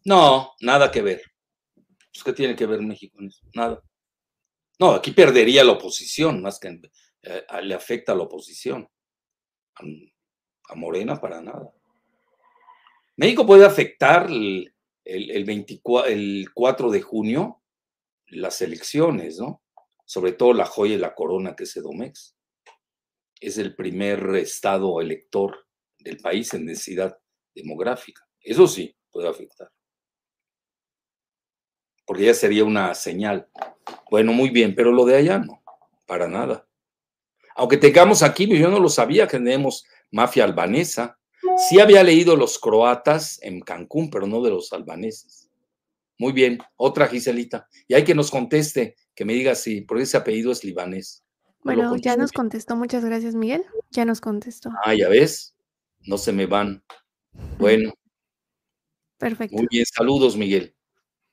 No, nada que ver. Pues, ¿Qué tiene que ver México en eso? Nada. No, aquí perdería la oposición, más que eh, le afecta a la oposición. A, Morena para nada. México puede afectar el, el, 24, el 4 de junio las elecciones, ¿no? Sobre todo la joya y la corona que es Edomex. es el primer estado elector del país en densidad demográfica. Eso sí puede afectar. Porque ya sería una señal. Bueno, muy bien, pero lo de allá no, para nada. Aunque tengamos aquí, yo no lo sabía que tenemos mafia albanesa. Sí había leído los croatas en Cancún, pero no de los albaneses. Muy bien, otra Giselita. Y hay que nos conteste, que me diga si, por ese apellido es libanés. Bueno, ya nos contestó. Muchas gracias, Miguel. Ya nos contestó. Ah, ya ves. No se me van. Bueno. Perfecto. Muy bien, saludos, Miguel.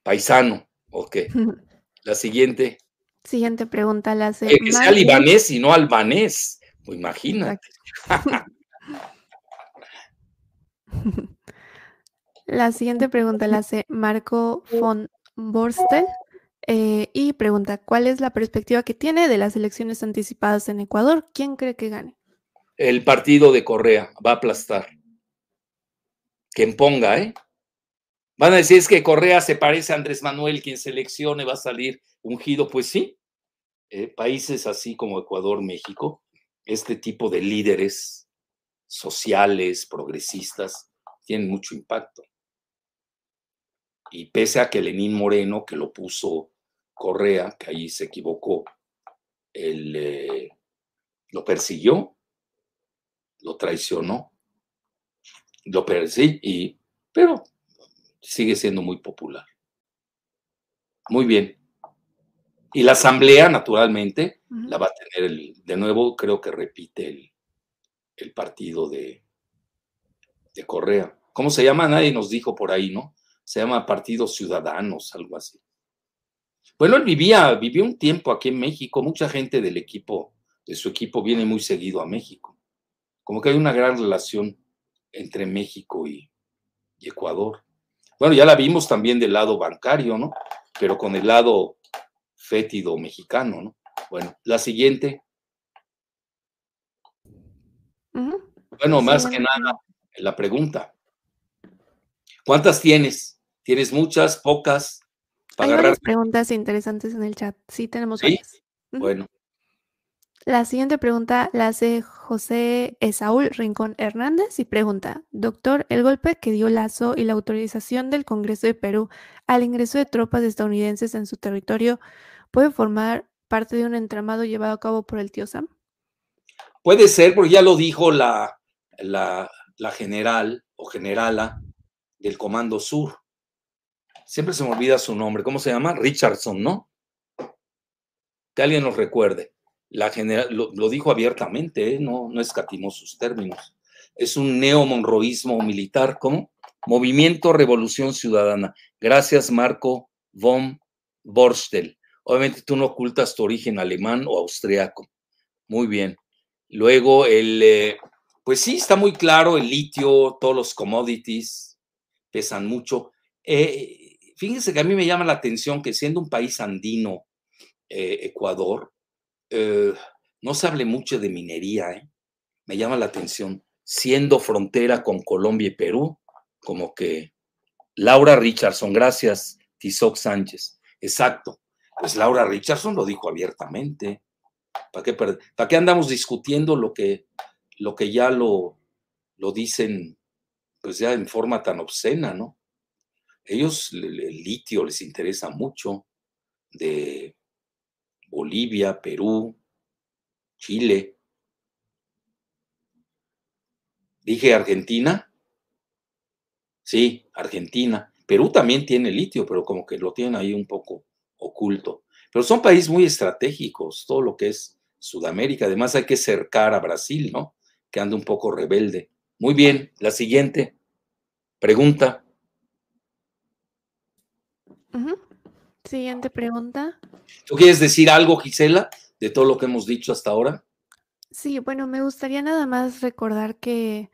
Paisano. Ok. La siguiente. Siguiente pregunta la hace. que sea libanés y no albanés. Pues imagínate. la siguiente pregunta la hace Marco von Borstel. Eh, y pregunta, ¿cuál es la perspectiva que tiene de las elecciones anticipadas en Ecuador? ¿Quién cree que gane? El partido de Correa va a aplastar. Quien ponga, ¿eh? Van a decir es que Correa se parece a Andrés Manuel, quien seleccione va a salir ungido. Pues sí, eh, países así como Ecuador, México, este tipo de líderes sociales, progresistas, tienen mucho impacto. Y pese a que Lenín Moreno, que lo puso Correa, que ahí se equivocó, él, eh, lo persiguió, lo traicionó, lo persiguió, pero sigue siendo muy popular. Muy bien. Y la asamblea, naturalmente, la va a tener el, de nuevo, creo que repite el, el partido de, de Correa. ¿Cómo se llama? Nadie nos dijo por ahí, ¿no? Se llama Partido Ciudadanos, algo así. Bueno, él vivía, vivió un tiempo aquí en México, mucha gente del equipo, de su equipo, viene muy seguido a México. Como que hay una gran relación entre México y, Ecuador. Bueno, ya la vimos también del lado bancario, ¿no? Pero con el lado fétido mexicano, ¿no? Bueno, la siguiente. Bueno, más que nada, la pregunta. ¿Cuántas tienes? ¿Tienes muchas, pocas? Hay varias preguntas interesantes en el chat. Sí, tenemos ¿Sí? Bueno. La siguiente pregunta la hace José Esaúl Rincón Hernández y pregunta, doctor, el golpe que dio Lazo y la autorización del Congreso de Perú al ingreso de tropas estadounidenses en su territorio puede formar parte de un entramado llevado a cabo por el tío Sam? Puede ser, porque ya lo dijo la, la, general o generala del Comando Sur. Siempre se me olvida su nombre. ¿Cómo se llama? Richardson, ¿no? Que alguien nos recuerde. La general lo, dijo abiertamente, ¿eh? no, no escatimó sus términos. Es un neomonroísmo militar, ¿cómo? Movimiento Revolución Ciudadana. Gracias, Marco von Borstel. Obviamente tú no ocultas tu origen alemán o austriaco. Muy bien. Luego, el, eh, pues sí, está muy claro, el litio, todos los commodities pesan mucho. Eh, Fíjense que a mí me llama la atención que siendo un país andino, Ecuador, eh, no se hable mucho de minería, ¿eh? me llama la atención. Siendo frontera con Colombia y Perú, como que Laura Richardson, gracias, Tizoc Sánchez. Exacto. Pues Laura Richardson lo dijo abiertamente. ¿Para qué, ¿Para qué andamos discutiendo lo que, lo que ya lo, lo dicen, pues ya en forma tan obscena, ¿no? Ellos el litio les interesa mucho de Bolivia, Perú, Chile. Dije Argentina. Sí, Argentina. Perú también tiene litio, pero como que lo tienen ahí un poco oculto. Pero son países muy estratégicos, todo lo que es Sudamérica. Además hay que cercar a Brasil, ¿no? Que anda un poco rebelde. Muy bien, la siguiente pregunta. Siguiente pregunta. ¿Tú quieres decir algo, Gisela, de todo lo que hemos dicho hasta ahora? Sí, bueno, me gustaría nada más recordar que,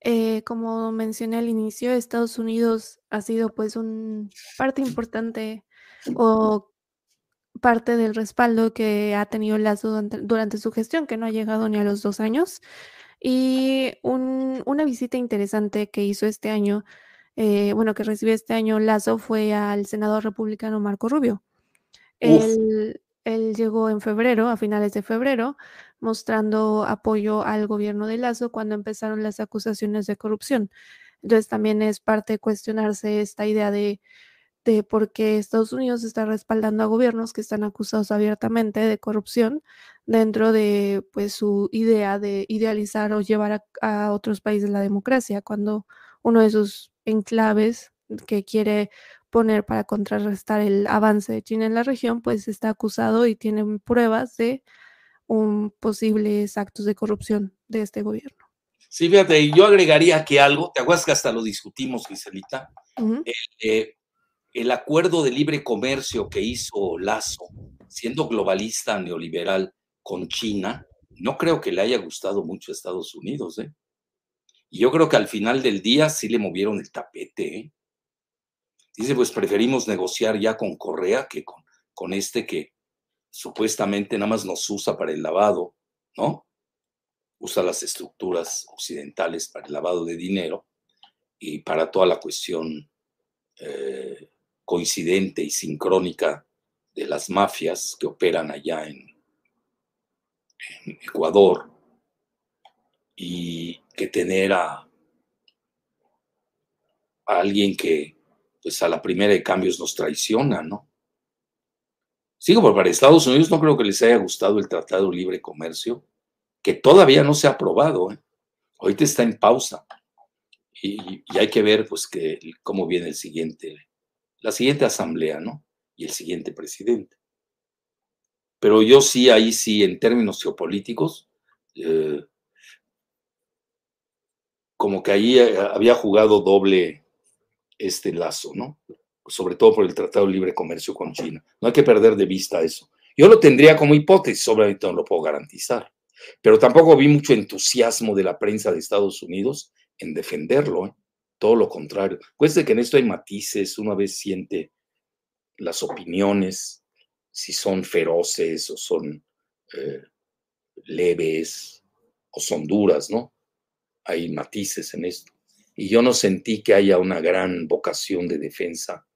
eh, como mencioné al inicio, Estados Unidos ha sido pues un parte importante o parte del respaldo que ha tenido Lazo durante, durante su gestión, que no ha llegado ni a los dos años. Y una visita interesante que hizo este año eh, bueno, que recibió este año Lazo fue al senador republicano Marco Rubio. Él llegó en febrero, a finales de febrero, mostrando apoyo al gobierno de Lazo cuando empezaron las acusaciones de corrupción. Entonces también es parte de cuestionarse esta idea de, de por qué Estados Unidos está respaldando a gobiernos que están acusados abiertamente de corrupción dentro de pues su idea de idealizar o llevar a, a otros países la democracia, cuando uno de sus enclaves que quiere poner para contrarrestar el avance de China en la región, pues está acusado y tienen pruebas de un posibles actos de corrupción de este gobierno. Sí, fíjate, yo agregaría que algo, ¿te acuerdas que hasta lo discutimos, Giselita? el, eh, el acuerdo de libre comercio que hizo Lazo, siendo globalista neoliberal con China, no creo que le haya gustado mucho a Estados Unidos, ¿eh? Y yo creo que al final del día sí le movieron el tapete, ¿eh? Dice, pues preferimos negociar ya con Correa que con, con este que supuestamente nada más nos usa para el lavado, ¿no? Usa las estructuras occidentales para el lavado de dinero y para toda la cuestión eh, coincidente y sincrónica de las mafias que operan allá en, en Ecuador y que tener a, alguien que pues a la primera de cambios nos traiciona, ¿no? Sigo, pero para Estados Unidos no creo que les haya gustado el Tratado de Libre Comercio, que todavía no se ha aprobado. ¿eh? Ahorita está en pausa. Y, y, hay que ver, pues, que, cómo viene el siguiente, la siguiente asamblea, ¿no? Y el siguiente presidente. Pero yo sí, ahí sí, en términos geopolíticos, eh, como que ahí eh, había jugado doble este lazo, ¿no? Sobre todo por el Tratado de Libre Comercio con China. No hay que perder de vista eso. Yo lo tendría como hipótesis, obviamente no lo puedo garantizar, pero tampoco vi mucho entusiasmo de la prensa de Estados Unidos en defenderlo, ¿eh? todo lo contrario. Cueste que en esto hay matices, una vez siente las opiniones, si son feroces o son eh, leves o son duras, ¿no? Hay matices en esto y yo no sentí que haya una gran vocación de defensa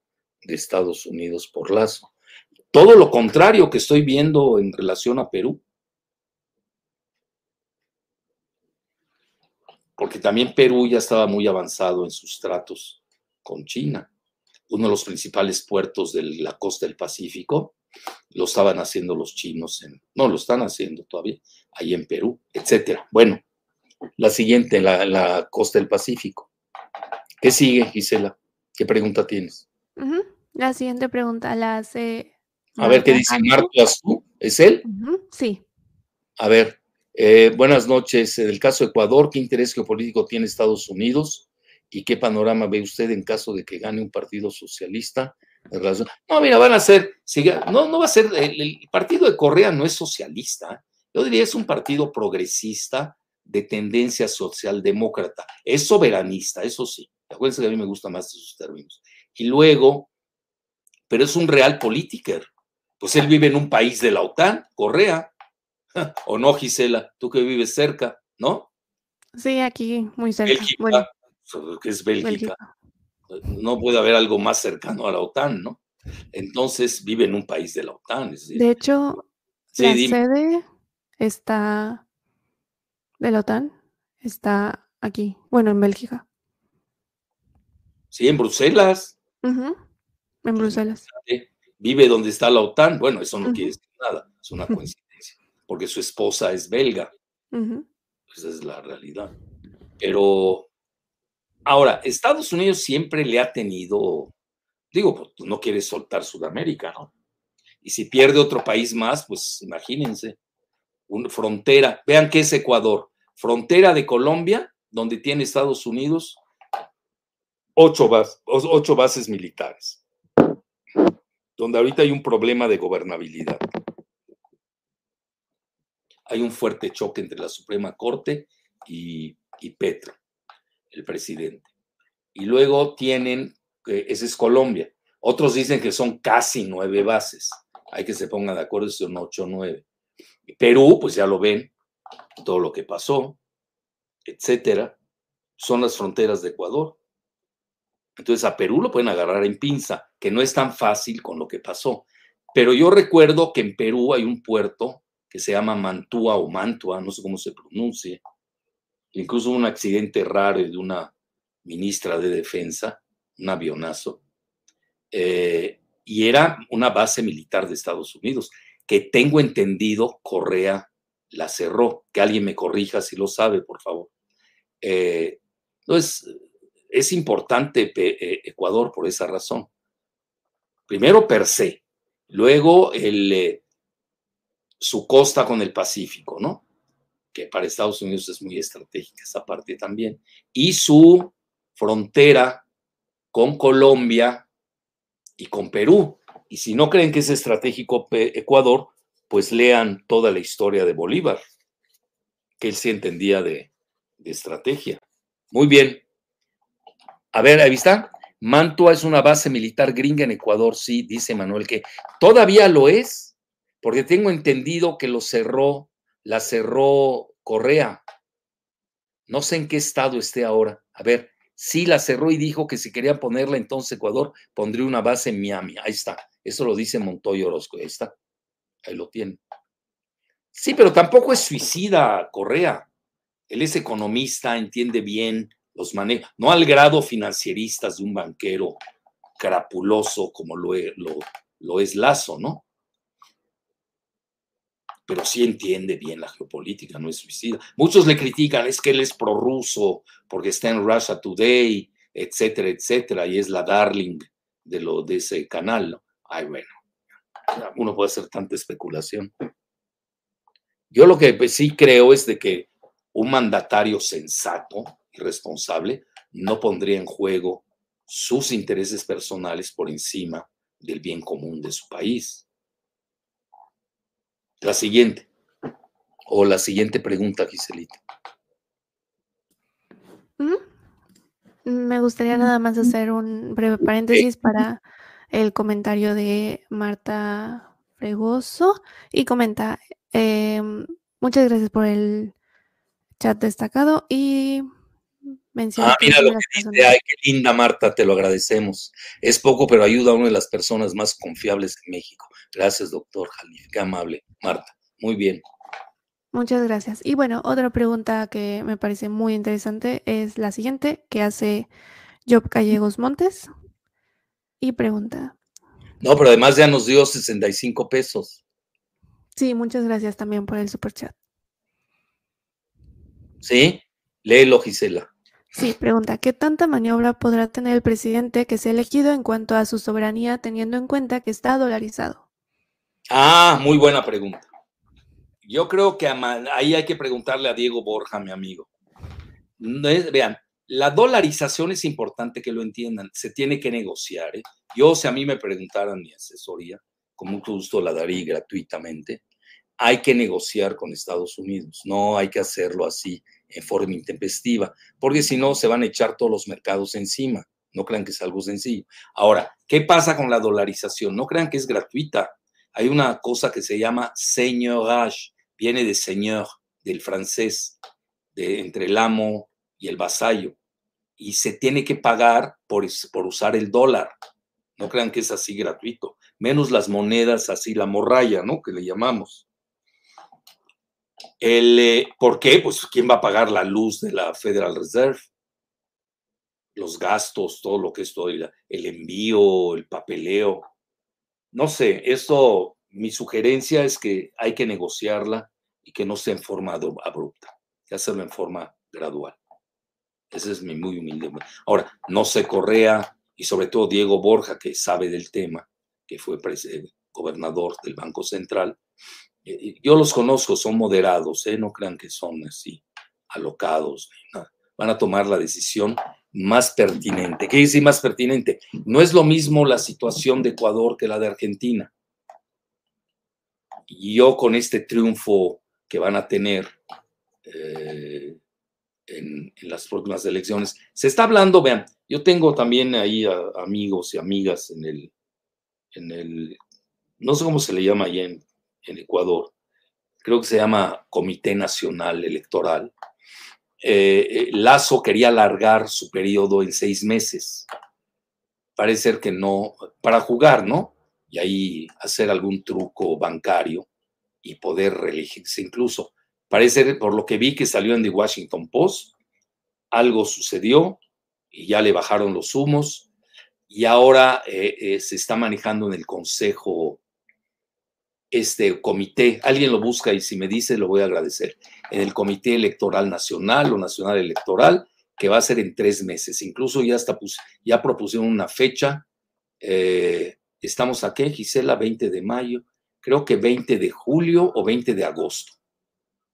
de Estados Unidos por Lazo. Todo lo contrario que estoy viendo en relación a Perú. Porque también Perú ya estaba muy avanzado en sus tratos con China. Uno de los principales puertos de la costa del Pacífico lo estaban haciendo los chinos, en, no lo están haciendo todavía, ahí en Perú, etcétera. Bueno, la siguiente, la, la costa del Pacífico. ¿Qué sigue, Gisela? ¿Qué pregunta tienes? Uh -huh. La siguiente pregunta la hace. A ver, ¿qué dice Marco Azú? ¿Es él? Uh -huh. Sí. A ver, eh, buenas noches. En el caso de Ecuador, ¿qué interés geopolítico tiene Estados Unidos? ¿Y qué panorama ve usted en caso de que gane un partido socialista? No, mira, van a ser, no, no va a ser, el, el partido de Correa no es socialista, yo diría es un partido progresista de tendencia socialdemócrata. Es soberanista, eso sí. Acuérdense que a mí me gustan más esos términos. Y luego, pero es un real politiker. Pues él vive en un país de la OTAN, Correa. ¿O no, Gisela? Tú que vives cerca, ¿no? Sí, aquí, muy cerca. Bélgica, bueno, que es Bélgica. Bélgica. No puede haber algo más cercano a la OTAN, ¿no? Entonces vive en un país de la OTAN. Es decir, de hecho, sí, la dime. sede está de la OTAN está aquí, bueno, en Bélgica. Sí, en Bruselas. Uh -huh. En Bruselas. Vive donde está la OTAN. Bueno, eso no uh -huh. quiere decir nada, es una coincidencia, porque su esposa es belga. Uh -huh. Esa es la realidad. Pero ahora, Estados Unidos siempre le ha tenido, digo, pues no quiere soltar Sudamérica, ¿no? Y si pierde otro país más, pues imagínense, una frontera. Vean qué es Ecuador, frontera de Colombia, donde tiene Estados Unidos ocho, bas ocho bases militares, donde ahorita hay un problema de gobernabilidad. Hay un fuerte choque entre la Suprema Corte y, y Petro, el presidente. Y luego tienen, ese es Colombia. Otros dicen que son casi nueve bases. Hay que se pongan de acuerdo si son ocho o nueve. Perú, pues ya lo ven, todo lo que pasó, etcétera, son las fronteras de Ecuador. Entonces a Perú lo pueden agarrar en pinza, que no es tan fácil con lo que pasó. Pero yo recuerdo que en Perú hay un puerto que se llama Mantua o Mantua, no sé cómo se pronuncia. Incluso un accidente raro de una ministra de defensa, un avionazo, eh, y era una base militar de Estados Unidos, que tengo entendido Correa la cerró. Que alguien me corrija si lo sabe, por favor. Eh, entonces, es importante eh, Ecuador por esa razón. Primero, per se. Luego, el, su costa con el Pacífico, ¿no? Que para Estados Unidos es muy estratégica esa parte también. Y su frontera con Colombia y con Perú. Y si no creen que es estratégico Ecuador, pues lean toda la historia de Bolívar, que él sí entendía de, estrategia. Muy bien. A ver, ahí está. Mantua es una base militar gringa en Ecuador, sí, dice Manuel, que todavía lo es, porque tengo entendido que lo cerró, la cerró Correa. No sé en qué estado esté ahora. A ver, sí la cerró y dijo que si quería ponerla entonces Ecuador, pondría una base en Miami. Ahí está. Eso lo dice Montoya Orozco. Ahí está. Ahí lo tiene. Sí, pero tampoco es suicida Correa. Él es economista, entiende bien los manejos, no al grado financieristas de un banquero crapuloso como lo, lo, lo es Lazo, ¿no? pero sí entiende bien la geopolítica, no es suicida. Muchos le critican, es que él es prorruso porque está en Russia Today, etcétera, etcétera, y es la darling de, lo, de ese canal. ¿no? Ay, bueno, uno puede hacer tanta especulación. Yo lo que pues, sí creo es de que un mandatario sensato y responsable no pondría en juego sus intereses personales por encima del bien común de su país. La siguiente. O la siguiente pregunta, Giselita. Me gustaría nada más hacer un breve paréntesis para el comentario de Marta Fregoso y comenta, em, muchas gracias por el chat destacado y menciona... Ah, mira lo que dice, ay, qué linda Marta, te lo agradecemos. Es poco, pero ayuda a una de las personas más confiables en México. Gracias, doctor Jalif, qué amable. Marta, muy bien. Muchas gracias. Y bueno, otra pregunta que me parece muy interesante es la siguiente que hace Job Callegos Montes y pregunta. No, pero además ya nos dio 65 pesos. Sí, muchas gracias también por el super chat. Sí, léelo, Gisela. Sí, pregunta, ¿qué tanta maniobra podrá tener el presidente que se ha elegido en cuanto a su soberanía teniendo en cuenta que está dolarizado? Ah, muy buena pregunta. Yo creo que ahí hay que preguntarle a Diego Borja, mi amigo. vean, la dolarización es importante que lo entiendan. Se tiene que negociar. ¿eh? Yo, si a mí me preguntaran mi asesoría, con mucho gusto la daría gratuitamente. Hay que negociar con Estados Unidos. No hay que hacerlo así en forma intempestiva, porque si no se van a echar todos los mercados encima. No crean que es algo sencillo. Ahora, ¿qué pasa con la dolarización? No crean que es gratuita. Hay una cosa que se llama señorage, viene de señor, del francés, de, entre el amo y el vasallo, y se tiene que pagar por, por usar el dólar. No crean que es así gratuito, menos las monedas así, la morralla, ¿no? Que le llamamos. El, eh, ¿Por qué? Pues ¿quién va a pagar la luz de la Federal Reserve? Los gastos, todo lo que es todo, el envío, el papeleo. No sé, esto, mi sugerencia es que hay que negociarla y que no sea en forma abrupta, que hacerlo en forma gradual. Ese es mi muy humilde. Ahora, no sé Correa y sobre todo Diego Borja, que sabe del tema, que fue gobernador del Banco Central. Eh, yo los conozco, son moderados, ¿eh? no crean que son así alocados. Van a tomar la decisión más pertinente. ¿Qué dice más pertinente? No es lo mismo la situación de Ecuador que la de Argentina. Y yo con este triunfo que van a tener eh, en, las próximas elecciones, se está hablando, vean, yo tengo también ahí amigos y amigas en el, en el, no sé cómo se le llama en, en Ecuador, creo que se llama Comité Nacional Electoral, eh, eh, Lazo quería alargar su periodo en seis meses. Parece ser que no, para jugar, ¿no? y ahí hacer algún truco bancario y poder reelegirse incluso. Parece, por lo que vi que salió en The Washington Post, algo sucedió y ya le bajaron los humos y ahora eh, eh, se está manejando en el Consejo este comité, alguien lo busca y si me dice lo voy a agradecer, en el Comité Electoral Nacional o Nacional Electoral, que va a ser en tres meses. Incluso ya, está, ya propusieron una fecha. Eh, estamos aquí, Gisela, 20 de mayo, creo que 20 de julio o 20 de agosto,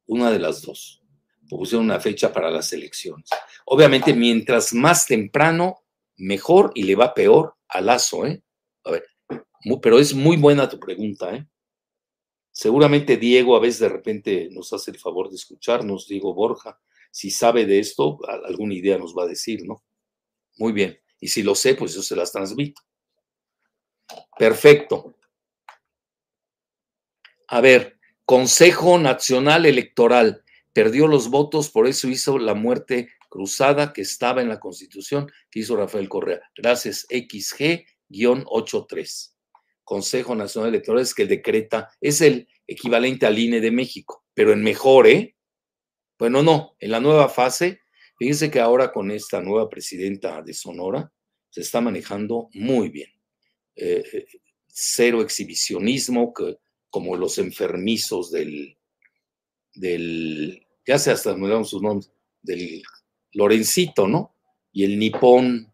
una de las dos. Propusieron una fecha para las elecciones. Obviamente, mientras más temprano, mejor y le va peor a Lazo, ¿eh? A ver, pero es muy buena tu pregunta, ¿eh? Seguramente Diego a veces de repente nos hace el favor de escucharnos, Diego Borja. Si sabe de esto, alguna idea nos va a decir, ¿no? Muy bien. Y si lo sé, pues yo se las transmito. Perfecto. A ver, Consejo Nacional Electoral perdió los votos, por eso hizo la muerte cruzada que estaba en la Constitución que hizo Rafael Correa. Gracias, XG-83. Consejo Nacional Electoral es que decreta, es el equivalente al INE de México, pero en mejor, ¿eh? Bueno, no, en la nueva fase, fíjense que ahora con esta nueva presidenta de Sonora se está manejando muy bien. Eh, eh, cero exhibicionismo, que, como los enfermizos del, del, ya sé hasta me damos sus nombres, del Lorencito, ¿no? Y el nipón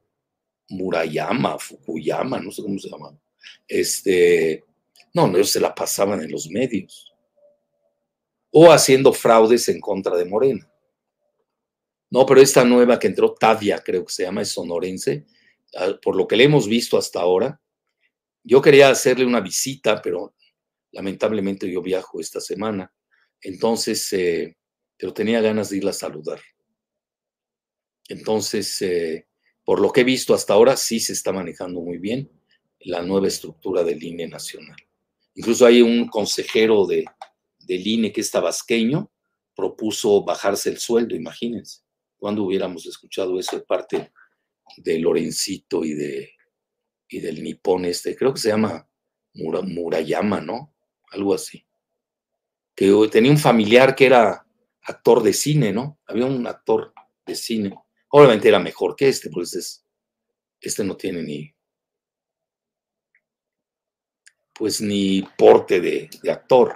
Murayama, Fukuyama, no sé cómo se llama este, no, no, ellos se la pasaban en los medios. O haciendo fraudes en contra de Morena. No, pero esta nueva que entró, Tavia, creo que se llama, es sonorense, ah, por lo que le hemos visto hasta ahora. Yo quería hacerle una visita, pero lamentablemente yo viajo esta semana. Entonces, eh, pero tenía ganas de irla a saludar. Entonces, eh, por lo que he visto hasta ahora, sí se está manejando muy bien la nueva estructura del INE nacional. Incluso hay un consejero de, del INE que es tabasqueño, propuso bajarse el sueldo, imagínense. cuando hubiéramos escuchado eso de parte de Lorencito y, de, y del nipón este? Creo que se llama Murayama, ¿no? Algo así. Que tenía un familiar que era actor de cine, ¿no? Había un actor de cine. Obviamente era mejor que este, pues este no tiene ni pues ni porte de, actor.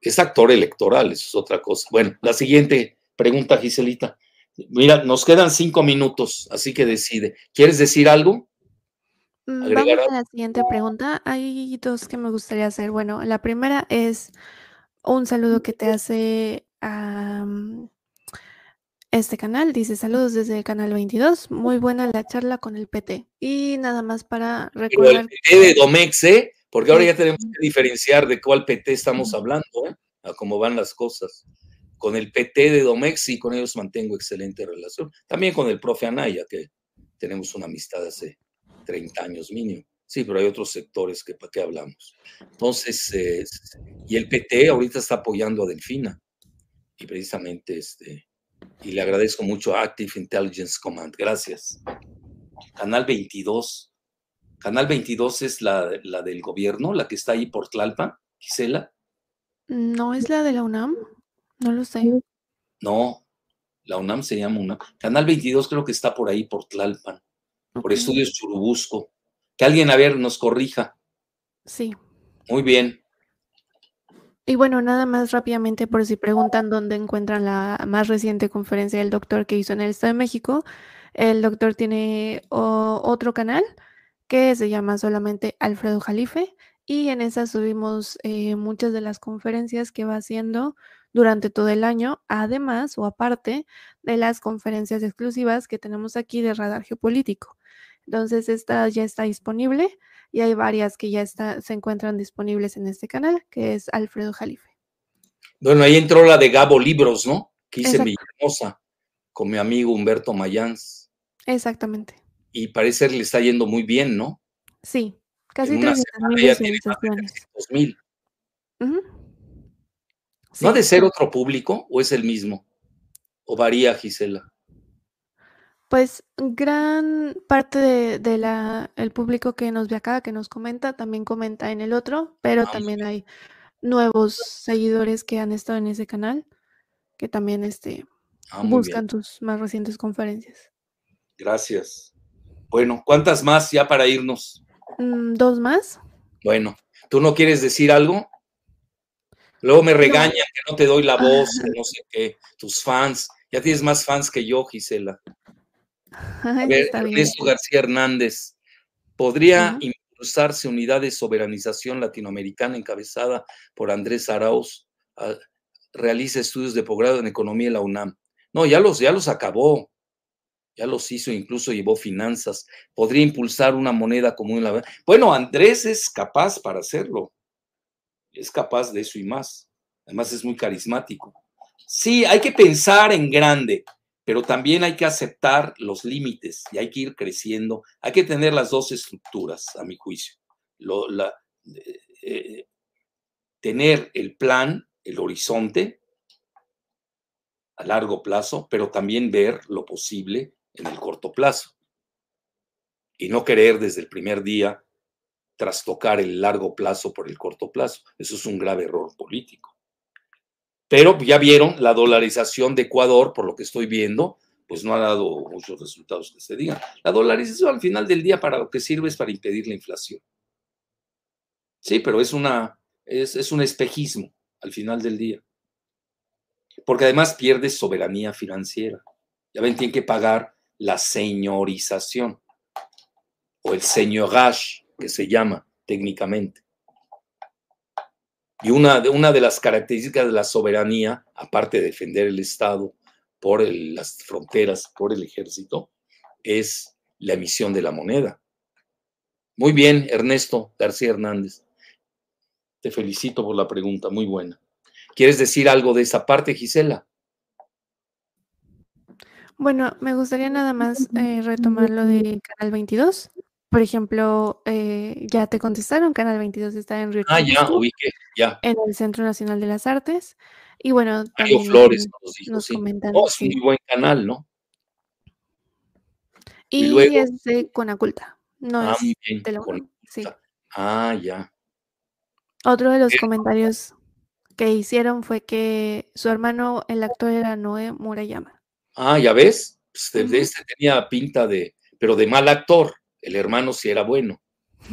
Es actor electoral, eso es otra cosa. Bueno, la siguiente pregunta, Giselita. Mira, nos quedan cinco minutos, así que decide. ¿Quieres decir algo? Mm, vamos a la siguiente pregunta. Hay dos que me gustaría hacer. Bueno, la primera es un saludo que te hace a este canal. Dice saludos desde el canal 22. Muy buena la charla con el PT. Y nada más para recordar. el PT de Domex, ¿eh? Porque ahora ya tenemos que diferenciar de cuál PT estamos hablando, ¿eh? a cómo van las cosas. Con el PT de Domex y con ellos mantengo excelente relación. También con el profe Anaya, que tenemos una amistad hace 30 años mínimo. Sí, pero hay otros sectores que para qué hablamos. Entonces, eh, y el PT ahorita está apoyando a Delfina. Y precisamente, este, y le agradezco mucho a Active Intelligence Command. Gracias. Canal 22 Canal 22 es la, la del gobierno, la que está ahí por Tlalpan, Gisela. No es la de la UNAM, no lo sé. No, la UNAM se llama UNAM. Canal 22 creo que está por ahí, por Tlalpan, por Estudios Churubusco. Que alguien, a ver, nos corrija. Sí. Muy bien. Y bueno, nada más rápidamente por si preguntan dónde encuentran la más reciente conferencia del doctor que hizo en el Estado de México. El doctor tiene otro canal que se llama solamente Alfredo Jalife y en esa subimos eh, muchas de las conferencias que va haciendo durante todo el año, además o aparte de las conferencias exclusivas que tenemos aquí de Radar Geopolítico. Entonces, esta ya está disponible y hay varias que ya está, se encuentran disponibles en este canal, que es Alfredo Jalife. Bueno, ahí entró la de Gabo Libros, ¿no? Que hice mi hermosa con mi amigo Humberto Mayans. Exactamente y parece que le está yendo muy bien, ¿no? Sí, casi 300 mil mil. ¿No ha de ser otro público o es el mismo? ¿O varía, Gisela? Pues gran parte de, de la, el público que nos ve acá, que nos comenta, también comenta en el otro, pero Ah, también hay nuevos seguidores que han estado en ese canal, que también este, Ah, bien. buscan tus más recientes conferencias. Gracias. Bueno, ¿cuántas más ya para irnos? Mm, ¿Dos más? Bueno, ¿tú no quieres decir algo? Luego me regañan que no te doy la voz, que no sé qué, tus fans. Ya tienes más fans que yo, Gisela. A ver, Está bien. Ernesto García Hernández. ¿Podría impulsarse unidad de soberanización latinoamericana encabezada por Andrés Arauz? Realiza estudios de posgrado en economía en la UNAM. No, ya los, ya los acabó. Ya los hizo, incluso llevó finanzas. Podría impulsar una moneda común. en la- Bueno, Andrés es capaz para hacerlo. Es capaz de eso y más. Además es muy carismático. Sí, hay que pensar en grande, pero también hay que aceptar los límites y hay que ir creciendo. Hay que tener las dos estructuras, a mi juicio. Eh, eh, tener el plan, el horizonte a largo plazo, pero también ver lo posible en el corto plazo. Y no querer desde el primer día trastocar el largo plazo por el corto plazo. Eso es un grave error político. Pero ya vieron la dolarización de Ecuador, por lo que estoy viendo, pues no ha dado muchos resultados que se digan. La dolarización al final del día para lo que sirve es para impedir la inflación. Sí, pero es una es, es un espejismo al final del día. Porque además pierde soberanía financiera. Ya ven, tienen que pagar la señorización o el señorage, que se llama técnicamente. Y una de, una de las características de la soberanía, aparte de defender el Estado por las fronteras, por el ejército, es la emisión de la moneda. Muy bien, Ernesto García Hernández. Te felicito por la pregunta, muy buena. ¿Quieres decir algo de esa parte, Gisela? Bueno, me gustaría nada más eh, retomar lo de Canal 22. Por ejemplo, eh, ya te contestaron, Canal 22 está en Río Ah, ya, Churubusco, ubiqué, ya. en el Centro Nacional de las Artes. Y bueno, Mario también Flores nos dijo, nos sí. comentan, Oh, sí. muy buen canal, ¿no? y Y luego- es de Conaculta, no Ah, es bien. de la sí. Ah, ya. Otro de los comentarios que hicieron fue que su hermano, el actor, era Noé Murayama. Ah, ya ves, pues, Ujú. este tenía pinta de, pero de mal actor. El hermano sí era bueno.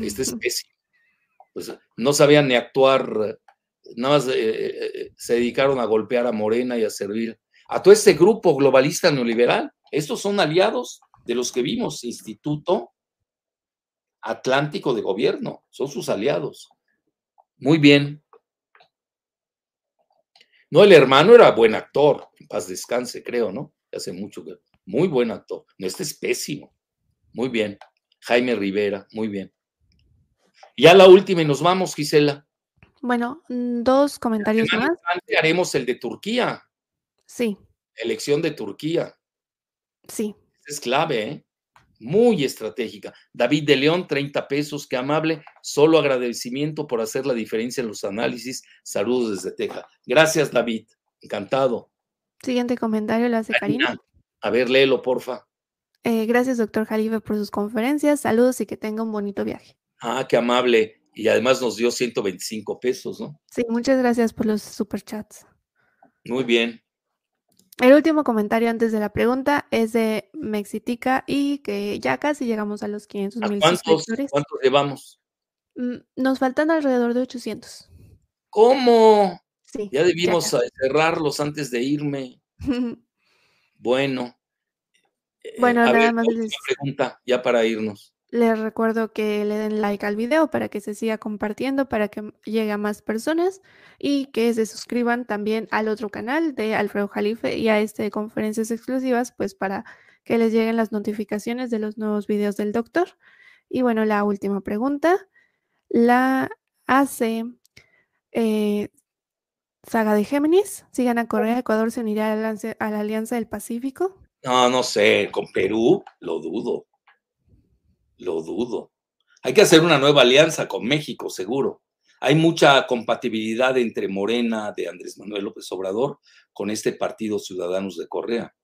Este es pésimo. Pues no sabían ni actuar, nada más eh, eh, eh, se dedicaron a golpear a Morena y a servir a todo este grupo globalista neoliberal. Estos son aliados de los que vimos, Instituto Atlántico de Gobierno, son sus aliados. Muy bien. No, el hermano era buen actor, en paz descanse, creo, ¿no? Hace mucho que. Muy buen actor. No, este es pésimo. Muy bien. Jaime Rivera, muy bien. Ya la última y nos vamos, Gisela. Bueno, dos comentarios más. haremos el de Turquía, Sí, elección de Turquía. sí. Es clave, ¿eh? Muy estratégica. David de León, 30 pesos, qué amable. Solo agradecimiento por hacer la diferencia en los análisis. Saludos desde Texas. Gracias, David. Encantado. Siguiente comentario lo hace Karina. Karina, A ver, léelo, porfa. Eh, gracias, doctor Jalife, por sus conferencias. Saludos y que tenga un bonito viaje. Ah, qué amable. Y además nos dio 125 pesos, ¿no? Sí, muchas gracias por los superchats. Muy bien. El último comentario antes de la pregunta es de Mexitica y que ya casi llegamos a los 500 ¿A mil cuántos, suscriptores. cuántos llevamos? Mm, Nos faltan alrededor de 800. ¿Cómo? Sí. Ya debimos cerrarlos antes de irme. Bueno. Eh, Bueno, a nada ver, más les- pregunta, ya para irnos. Les recuerdo que le den like al video para que se siga compartiendo, para que llegue a más personas y que se suscriban también al otro canal de Alfredo Jalife y a este de conferencias exclusivas, pues para que les lleguen las notificaciones de los nuevos videos del doctor. Y bueno, la última pregunta la hace eh, Saga de Géminis. Si gana Corea, Ecuador se unirá a la, alianza- a la Alianza del Pacífico. No, no sé, con Perú lo dudo. Lo dudo. Hay que hacer una nueva alianza con México, seguro. Hay mucha compatibilidad entre Morena de Andrés Manuel López Obrador con este partido Ciudadanos de Correa.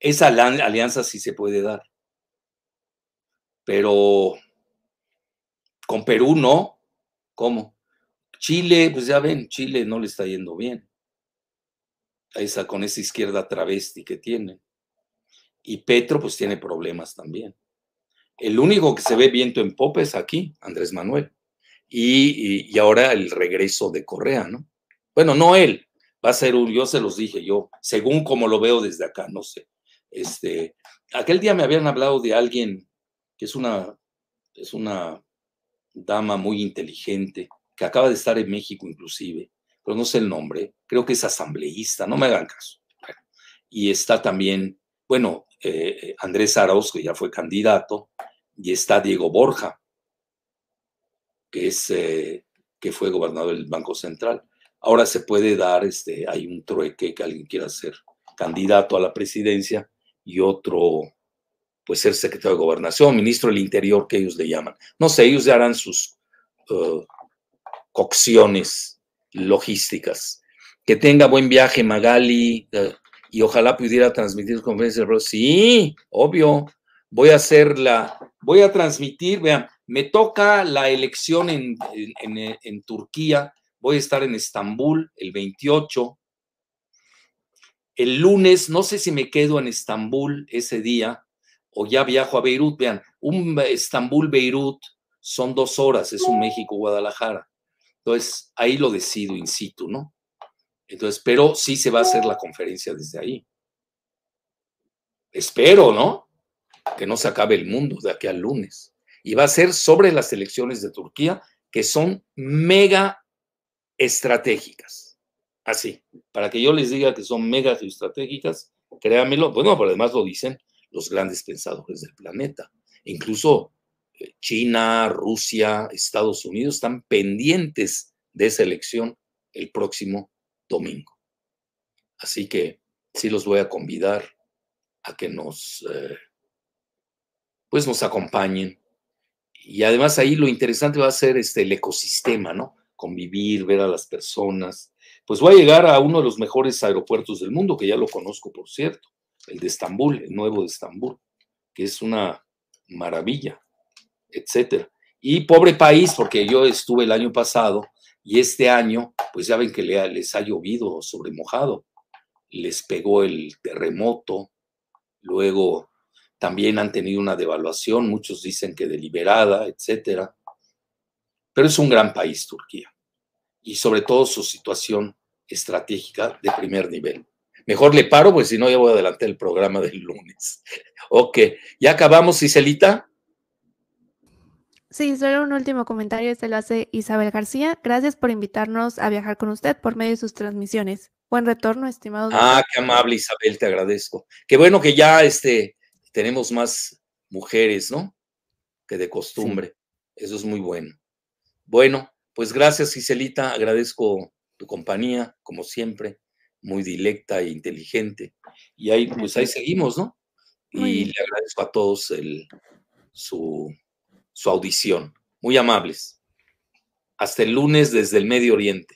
Esa alianza sí se puede dar. Pero con Perú no. ¿Cómo? Chile, pues ya ven, Chile no le está yendo bien. Esa, con esa izquierda travesti que tiene. Y Petro, pues tiene problemas también. El único que se ve viento en popa es aquí, Andrés Manuel. Y, y, ahora el regreso de Correa, ¿no? Bueno, no él, va a ser un, yo se los dije, yo, según como lo veo desde acá, no sé. Este, aquel día me habían hablado de alguien que es una, es una dama muy inteligente, que acaba de estar en México inclusive, pero no sé el nombre, creo que es asambleísta, no me hagan caso. y está también, bueno, eh, Andrés Arauz, que ya fue candidato, y está Diego Borja, que es eh, que fue gobernador del Banco Central. Ahora se puede dar, este, hay un trueque que alguien quiera ser candidato a la presidencia y otro, pues ser secretario de gobernación, ministro del Interior, que ellos le llaman. No sé, ellos harán sus uh, cocciones logísticas. Que tenga buen viaje, Magali, uh, y ojalá pudiera transmitir conferencia. Sí, obvio. Voy a hacer la, voy a transmitir, vean, me toca la elección en, en, Turquía, voy a estar en Estambul el 28. El lunes, no sé si me quedo en Estambul ese día o ya viajo a Beirut. Vean, un Estambul-Beirut son dos horas, es un México-Guadalajara. Entonces, ahí lo decido in situ, ¿no? Entonces, pero sí se va a hacer la conferencia desde ahí. Espero, ¿no? Que no se acabe el mundo de aquí al lunes y va a ser sobre las elecciones de Turquía, que son mega estratégicas. Así, para que yo les diga que son mega estratégicas, créanmelo, bueno, pero además lo dicen los grandes pensadores del planeta. Incluso eh, China, Rusia, Estados Unidos están pendientes de esa elección el próximo domingo. Así que sí los voy a convidar a que nos, eh, pues nos acompañen y además ahí lo interesante va a ser este, el ecosistema, ¿no? Convivir, ver a las personas. Pues voy a llegar a uno de los mejores aeropuertos del mundo, que ya lo conozco, por cierto, el de Estambul, el nuevo de Estambul, que es una maravilla, etcétera. Y pobre país, porque yo estuve el año pasado y este año, pues ya ven que les ha llovido sobre mojado, les pegó el terremoto, luego también han tenido una devaluación, muchos dicen que deliberada, etcétera. Pero es un gran país Turquía y sobre todo su situación estratégica de primer nivel. Mejor le paro, pues si no ya voy a adelantar el programa del lunes. ok, ya acabamos, Iselita. Sí, solo un último comentario, este lo hace Isabel García. Gracias por invitarnos a viajar con usted por medio de sus transmisiones. Buen retorno, estimado. Ah, qué amable Isabel, te agradezco. Qué bueno que ya este, tenemos más mujeres, ¿no? Que de costumbre. Eso es muy bueno. Bueno, pues gracias, Giselita. Agradezco tu compañía, como siempre, muy directa e inteligente. Y ahí, pues ahí seguimos, ¿no? y le agradezco a todos el, su, su audición. Muy amables. Hasta el lunes desde el Medio Oriente.